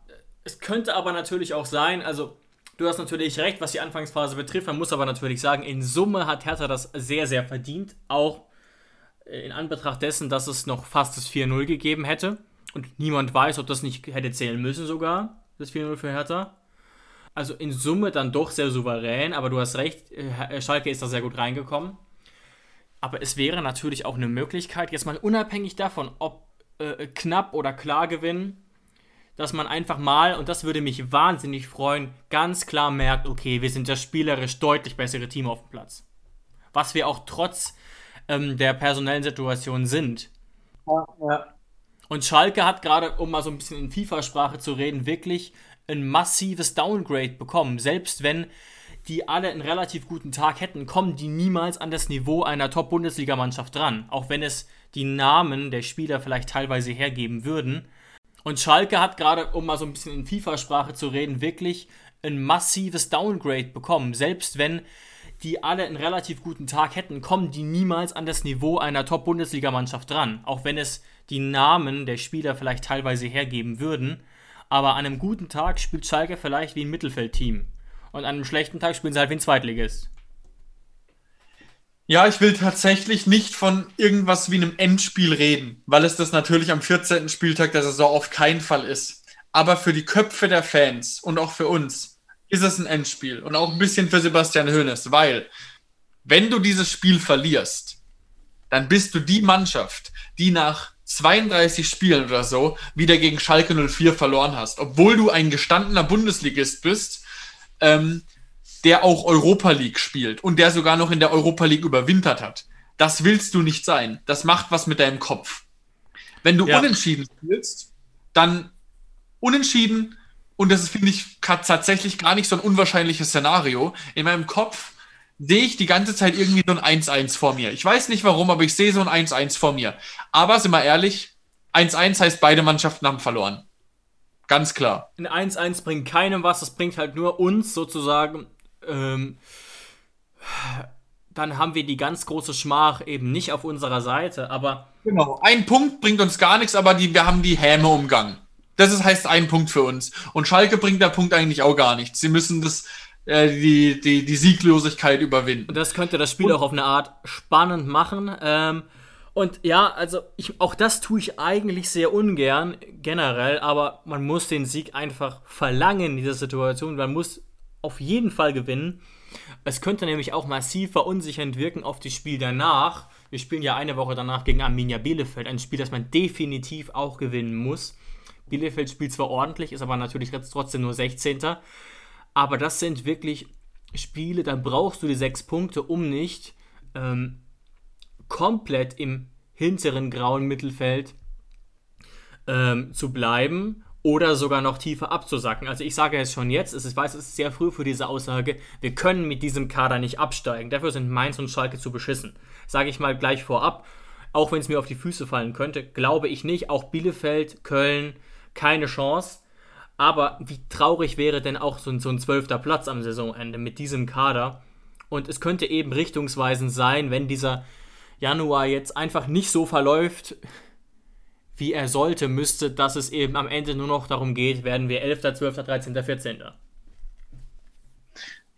Es könnte aber natürlich auch sein, also du hast natürlich recht, was die Anfangsphase betrifft. Man muss aber natürlich sagen, in Summe hat Hertha das sehr, sehr verdient. Auch in Anbetracht dessen, dass es noch fast das 4-0 gegeben hätte. Und niemand weiß, ob das nicht hätte zählen müssen sogar das 4-0 für Hertha. Also in Summe dann doch sehr souverän, aber du hast recht, äh, Schalke ist da sehr gut reingekommen. Aber es wäre natürlich auch eine Möglichkeit, jetzt mal unabhängig davon, ob äh, knapp oder klar gewinnen, dass man einfach mal, und das würde mich wahnsinnig freuen, ganz klar merkt, okay, wir sind das spielerisch deutlich bessere Team auf dem Platz. Was wir auch trotz ähm, der personellen Situation sind. Ja, ja. Und Schalke hat gerade, um mal so ein bisschen in FIFA-Sprache zu reden, wirklich ein massives Downgrade bekommen. Selbst wenn die alle einen relativ guten Tag hätten, kommen die niemals an das Niveau einer Top-Bundesligamannschaft dran. Auch wenn es die Namen der Spieler vielleicht teilweise hergeben würden. Und Schalke hat gerade, um mal so ein bisschen in FIFA-Sprache zu reden, wirklich ein massives Downgrade bekommen. Selbst wenn die alle einen relativ guten Tag hätten, kommen die niemals an das Niveau einer Top-Bundesligamannschaft dran. Auch wenn es die Namen der Spieler vielleicht teilweise hergeben würden. Aber an einem guten Tag spielt Schalke vielleicht wie ein Mittelfeldteam. Und an einem schlechten Tag spielen sie halt wie ein Zweitligist. Ja, ich will tatsächlich nicht von irgendwas wie einem Endspiel reden, weil es das natürlich am 14. Spieltag der Saison auf keinen Fall ist. Aber für die Köpfe der Fans und auch für uns ist es ein Endspiel und auch ein bisschen für Sebastian Hoeneß, weil wenn du dieses Spiel verlierst, dann bist du die Mannschaft, die nach 32 Spielen oder so wieder gegen Schalke 04 verloren hast, obwohl du ein gestandener Bundesligist bist, ähm, der auch Europa League spielt und der sogar noch in der Europa League überwintert hat. Das willst du nicht sein. Das macht was mit deinem Kopf. Wenn du ja. unentschieden spielst, dann unentschieden und das ist, finde ich, tatsächlich gar nicht so ein unwahrscheinliches Szenario. In meinem Kopf sehe ich die ganze Zeit irgendwie so ein 1-1 vor mir. Ich weiß nicht warum, aber ich sehe so ein 1-1 vor mir. Aber sind wir ehrlich, 1-1 heißt, beide Mannschaften haben verloren. Ganz klar. Ein 1-1 bringt keinem was, das bringt halt nur uns sozusagen. Ähm, dann haben wir die ganz große Schmach eben nicht auf unserer Seite, aber. Genau, ein Punkt bringt uns gar nichts, aber die, wir haben die Häme umgangen. Das ist, heißt ein Punkt für uns. Und Schalke bringt der Punkt eigentlich auch gar nichts. Sie müssen das äh, die, die, die Sieglosigkeit überwinden. Und das könnte das Spiel und, auch auf eine Art spannend machen. Ähm, und ja, also ich, auch das tue ich eigentlich sehr ungern, generell, aber man muss den Sieg einfach verlangen in dieser Situation. Man muss auf jeden Fall gewinnen. Es könnte nämlich auch massiv verunsichernd wirken auf das Spiel danach. Wir spielen ja eine Woche danach gegen Arminia Bielefeld, ein Spiel, das man definitiv auch gewinnen muss. Bielefeld spielt zwar ordentlich, ist aber natürlich trotzdem nur 16. Aber das sind wirklich Spiele, da brauchst du die sechs Punkte, um nicht ähm, komplett im hinteren grauen Mittelfeld ähm, zu bleiben oder sogar noch tiefer abzusacken. Also ich sage es schon jetzt, ich weiß, es ist sehr früh für diese Aussage, wir können mit diesem Kader nicht absteigen. Dafür sind Mainz und Schalke zu beschissen. Sage ich mal gleich vorab, auch wenn es mir auf die Füße fallen könnte, glaube ich nicht. Auch Bielefeld, Köln, keine Chance. Aber wie traurig wäre denn auch so ein, so ein zwölfter Platz am Saisonende mit diesem Kader? Und es könnte eben richtungsweisend sein, wenn dieser Januar jetzt einfach nicht so verläuft, wie er sollte, müsste, dass es eben am Ende nur noch darum geht, werden wir 11., 12., 13., 14.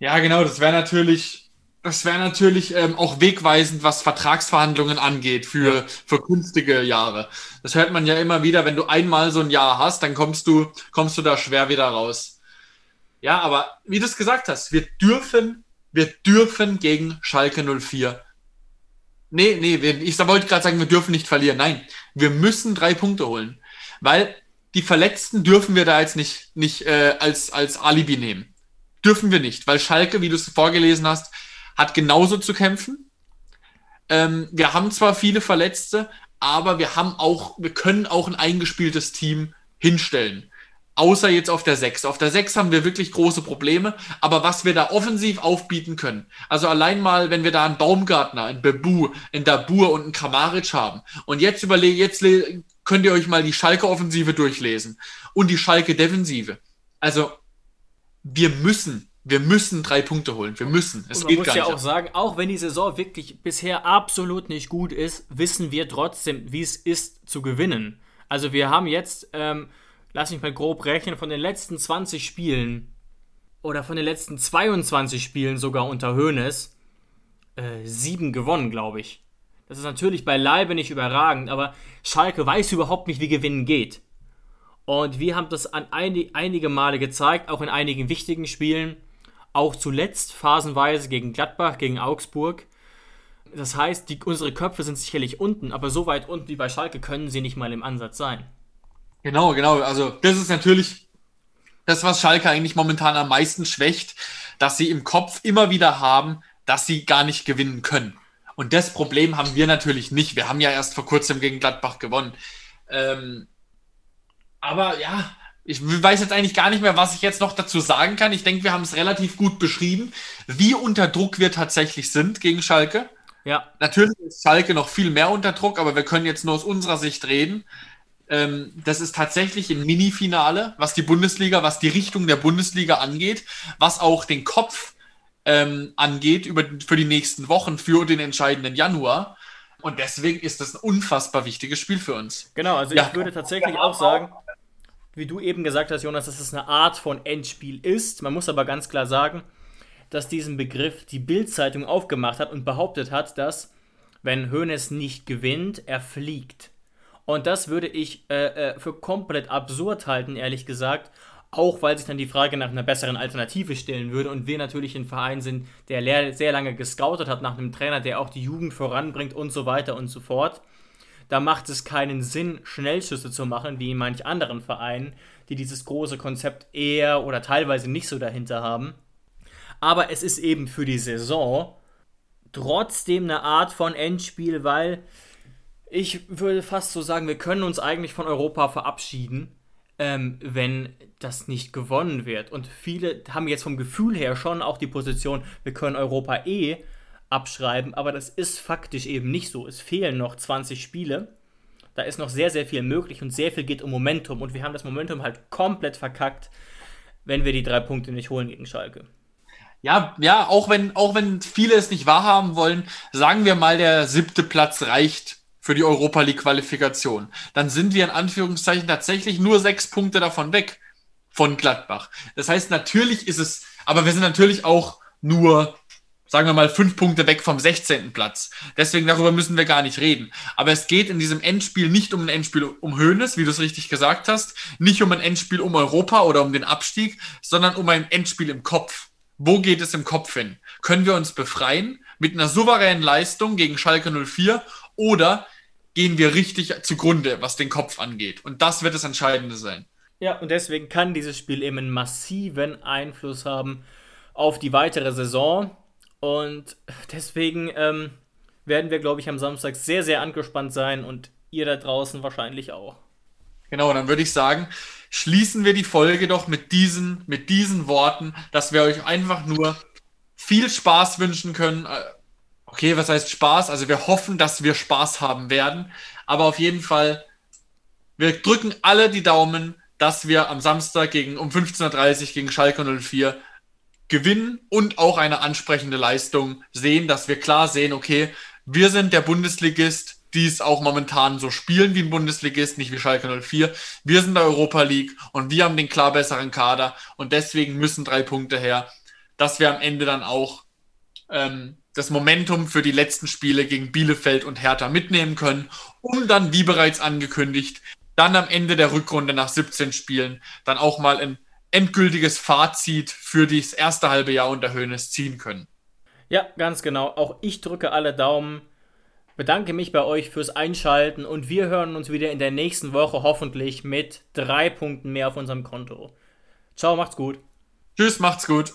Ja, genau, das wäre natürlich, das wäre natürlich ähm, auch wegweisend, was Vertragsverhandlungen angeht für, ja. für künftige Jahre. Das hört man ja immer wieder, wenn du einmal so ein Jahr hast, dann kommst du, kommst du da schwer wieder raus. Ja, aber wie du es gesagt hast, wir dürfen, wir dürfen gegen Schalke 04 Nee, nee, ich wollte gerade sagen, wir dürfen nicht verlieren. Nein, wir müssen drei Punkte holen. Weil die Verletzten dürfen wir da jetzt nicht, nicht äh, als, als Alibi nehmen. Dürfen wir nicht, weil Schalke, wie du es vorgelesen hast, hat genauso zu kämpfen. Ähm, wir haben zwar viele Verletzte, aber wir haben auch, wir können auch ein eingespieltes Team hinstellen. Außer jetzt auf der 6. Auf der 6 haben wir wirklich große Probleme. Aber was wir da offensiv aufbieten können, also allein mal, wenn wir da einen Baumgartner, einen Bebu, einen Dabur und einen Kramaric haben. Und jetzt überlege, jetzt könnt ihr euch mal die Schalke-Offensive durchlesen. Und die Schalke-Defensive. Also, wir müssen, wir müssen drei Punkte holen. Wir müssen. Es geht gar nicht. Man muss ja auch sagen, auch wenn die Saison wirklich bisher absolut nicht gut ist, wissen wir trotzdem, wie es ist zu gewinnen. Also wir haben jetzt ähm, lass mich mal grob rechnen, von den letzten 20 Spielen oder von den letzten 22 Spielen sogar unter Hoeneß äh, sieben gewonnen, glaube ich. Das ist natürlich beileibe nicht überragend, aber Schalke weiß überhaupt nicht, wie Gewinnen geht. Und wir haben das an einig, einige Male gezeigt, auch in einigen wichtigen Spielen. Auch zuletzt phasenweise gegen Gladbach, gegen Augsburg. Das heißt, die, unsere Köpfe sind sicherlich unten, aber so weit unten wie bei Schalke können sie nicht mal im Ansatz sein. Genau, genau. Also das ist natürlich das, was Schalke eigentlich momentan am meisten schwächt, dass sie im Kopf immer wieder haben, dass sie gar nicht gewinnen können. Und das Problem haben wir natürlich nicht. Wir haben ja erst vor kurzem gegen Gladbach gewonnen. Ähm, aber ja, ich weiß jetzt eigentlich gar nicht mehr, was ich jetzt noch dazu sagen kann. Ich denke, wir haben es relativ gut beschrieben, wie unter Druck wir tatsächlich sind gegen Schalke. Ja. Natürlich ist Schalke noch viel mehr unter Druck, aber wir können jetzt nur aus unserer Sicht reden. Ähm, das ist tatsächlich ein Mini-Finale, was die Bundesliga, was die Richtung der Bundesliga angeht, was auch den Kopf ähm, angeht über, für die nächsten Wochen, für den entscheidenden Januar. Und deswegen ist das ein unfassbar wichtiges Spiel für uns. Genau, also ja. ich würde tatsächlich auch sagen, wie du eben gesagt hast, Jonas, dass es eine Art von Endspiel ist. Man muss aber ganz klar sagen, dass diesen Begriff die Bild-Zeitung aufgemacht hat und behauptet hat, dass, wenn Hoeneß nicht gewinnt, er fliegt. Und das würde ich äh, äh, für komplett absurd halten, ehrlich gesagt. Auch weil sich dann die Frage nach einer besseren Alternative stellen würde und wir natürlich ein Verein sind, der sehr lange gescoutet hat nach einem Trainer, der auch die Jugend voranbringt und so weiter und so fort. Da macht es keinen Sinn, Schnellschüsse zu machen, wie in manch anderen Vereinen, die dieses große Konzept eher oder teilweise nicht so dahinter haben. Aber es ist eben für die Saison trotzdem eine Art von Endspiel, weil ich würde fast so sagen, wir können uns eigentlich von Europa verabschieden, ähm, wenn das nicht gewonnen wird. Und viele haben jetzt vom Gefühl her schon auch die Position, wir können Europa eh abschreiben, aber das ist faktisch eben nicht so. Es fehlen noch 20 Spiele. Da ist noch sehr, sehr viel möglich und sehr viel geht um Momentum. Und wir haben das Momentum halt komplett verkackt, wenn wir die drei Punkte nicht holen gegen Schalke. Ja, ja, auch wenn, auch wenn viele es nicht wahrhaben wollen, sagen wir mal, der siebte Platz reicht für die Europa League Qualifikation, dann sind wir in Anführungszeichen tatsächlich nur sechs Punkte davon weg von Gladbach. Das heißt, natürlich ist es, aber wir sind natürlich auch nur, sagen wir mal, fünf Punkte weg vom 16. Platz. Deswegen darüber müssen wir gar nicht reden. Aber es geht in diesem Endspiel nicht um ein Endspiel um Höhnes, wie du es richtig gesagt hast, nicht um ein Endspiel um Europa oder um den Abstieg, sondern um ein Endspiel im Kopf. Wo geht es im Kopf hin? Können wir uns befreien mit einer souveränen Leistung gegen Schalke 04 oder gehen wir richtig zugrunde, was den Kopf angeht. Und das wird das Entscheidende sein. Ja, und deswegen kann dieses Spiel eben einen massiven Einfluss haben auf die weitere Saison. Und deswegen ähm, werden wir, glaube ich, am Samstag sehr, sehr angespannt sein und ihr da draußen wahrscheinlich auch. Genau, dann würde ich sagen, schließen wir die Folge doch mit diesen, mit diesen Worten, dass wir euch einfach nur viel Spaß wünschen können. Okay, was heißt Spaß? Also wir hoffen, dass wir Spaß haben werden. Aber auf jeden Fall, wir drücken alle die Daumen, dass wir am Samstag gegen, um 15.30 Uhr gegen Schalke 04 gewinnen und auch eine ansprechende Leistung sehen, dass wir klar sehen, okay, wir sind der Bundesligist, die es auch momentan so spielen wie ein Bundesligist, nicht wie Schalke 04. Wir sind der Europa League und wir haben den klar besseren Kader und deswegen müssen drei Punkte her, dass wir am Ende dann auch ähm, das Momentum für die letzten Spiele gegen Bielefeld und Hertha mitnehmen können, um dann, wie bereits angekündigt, dann am Ende der Rückrunde nach 17 Spielen dann auch mal ein endgültiges Fazit für das erste halbe Jahr unter Höhnes ziehen können. Ja, ganz genau. Auch ich drücke alle Daumen bedanke mich bei euch fürs Einschalten und wir hören uns wieder in der nächsten Woche hoffentlich mit drei Punkten mehr auf unserem Konto. Ciao, macht's gut. Tschüss, macht's gut.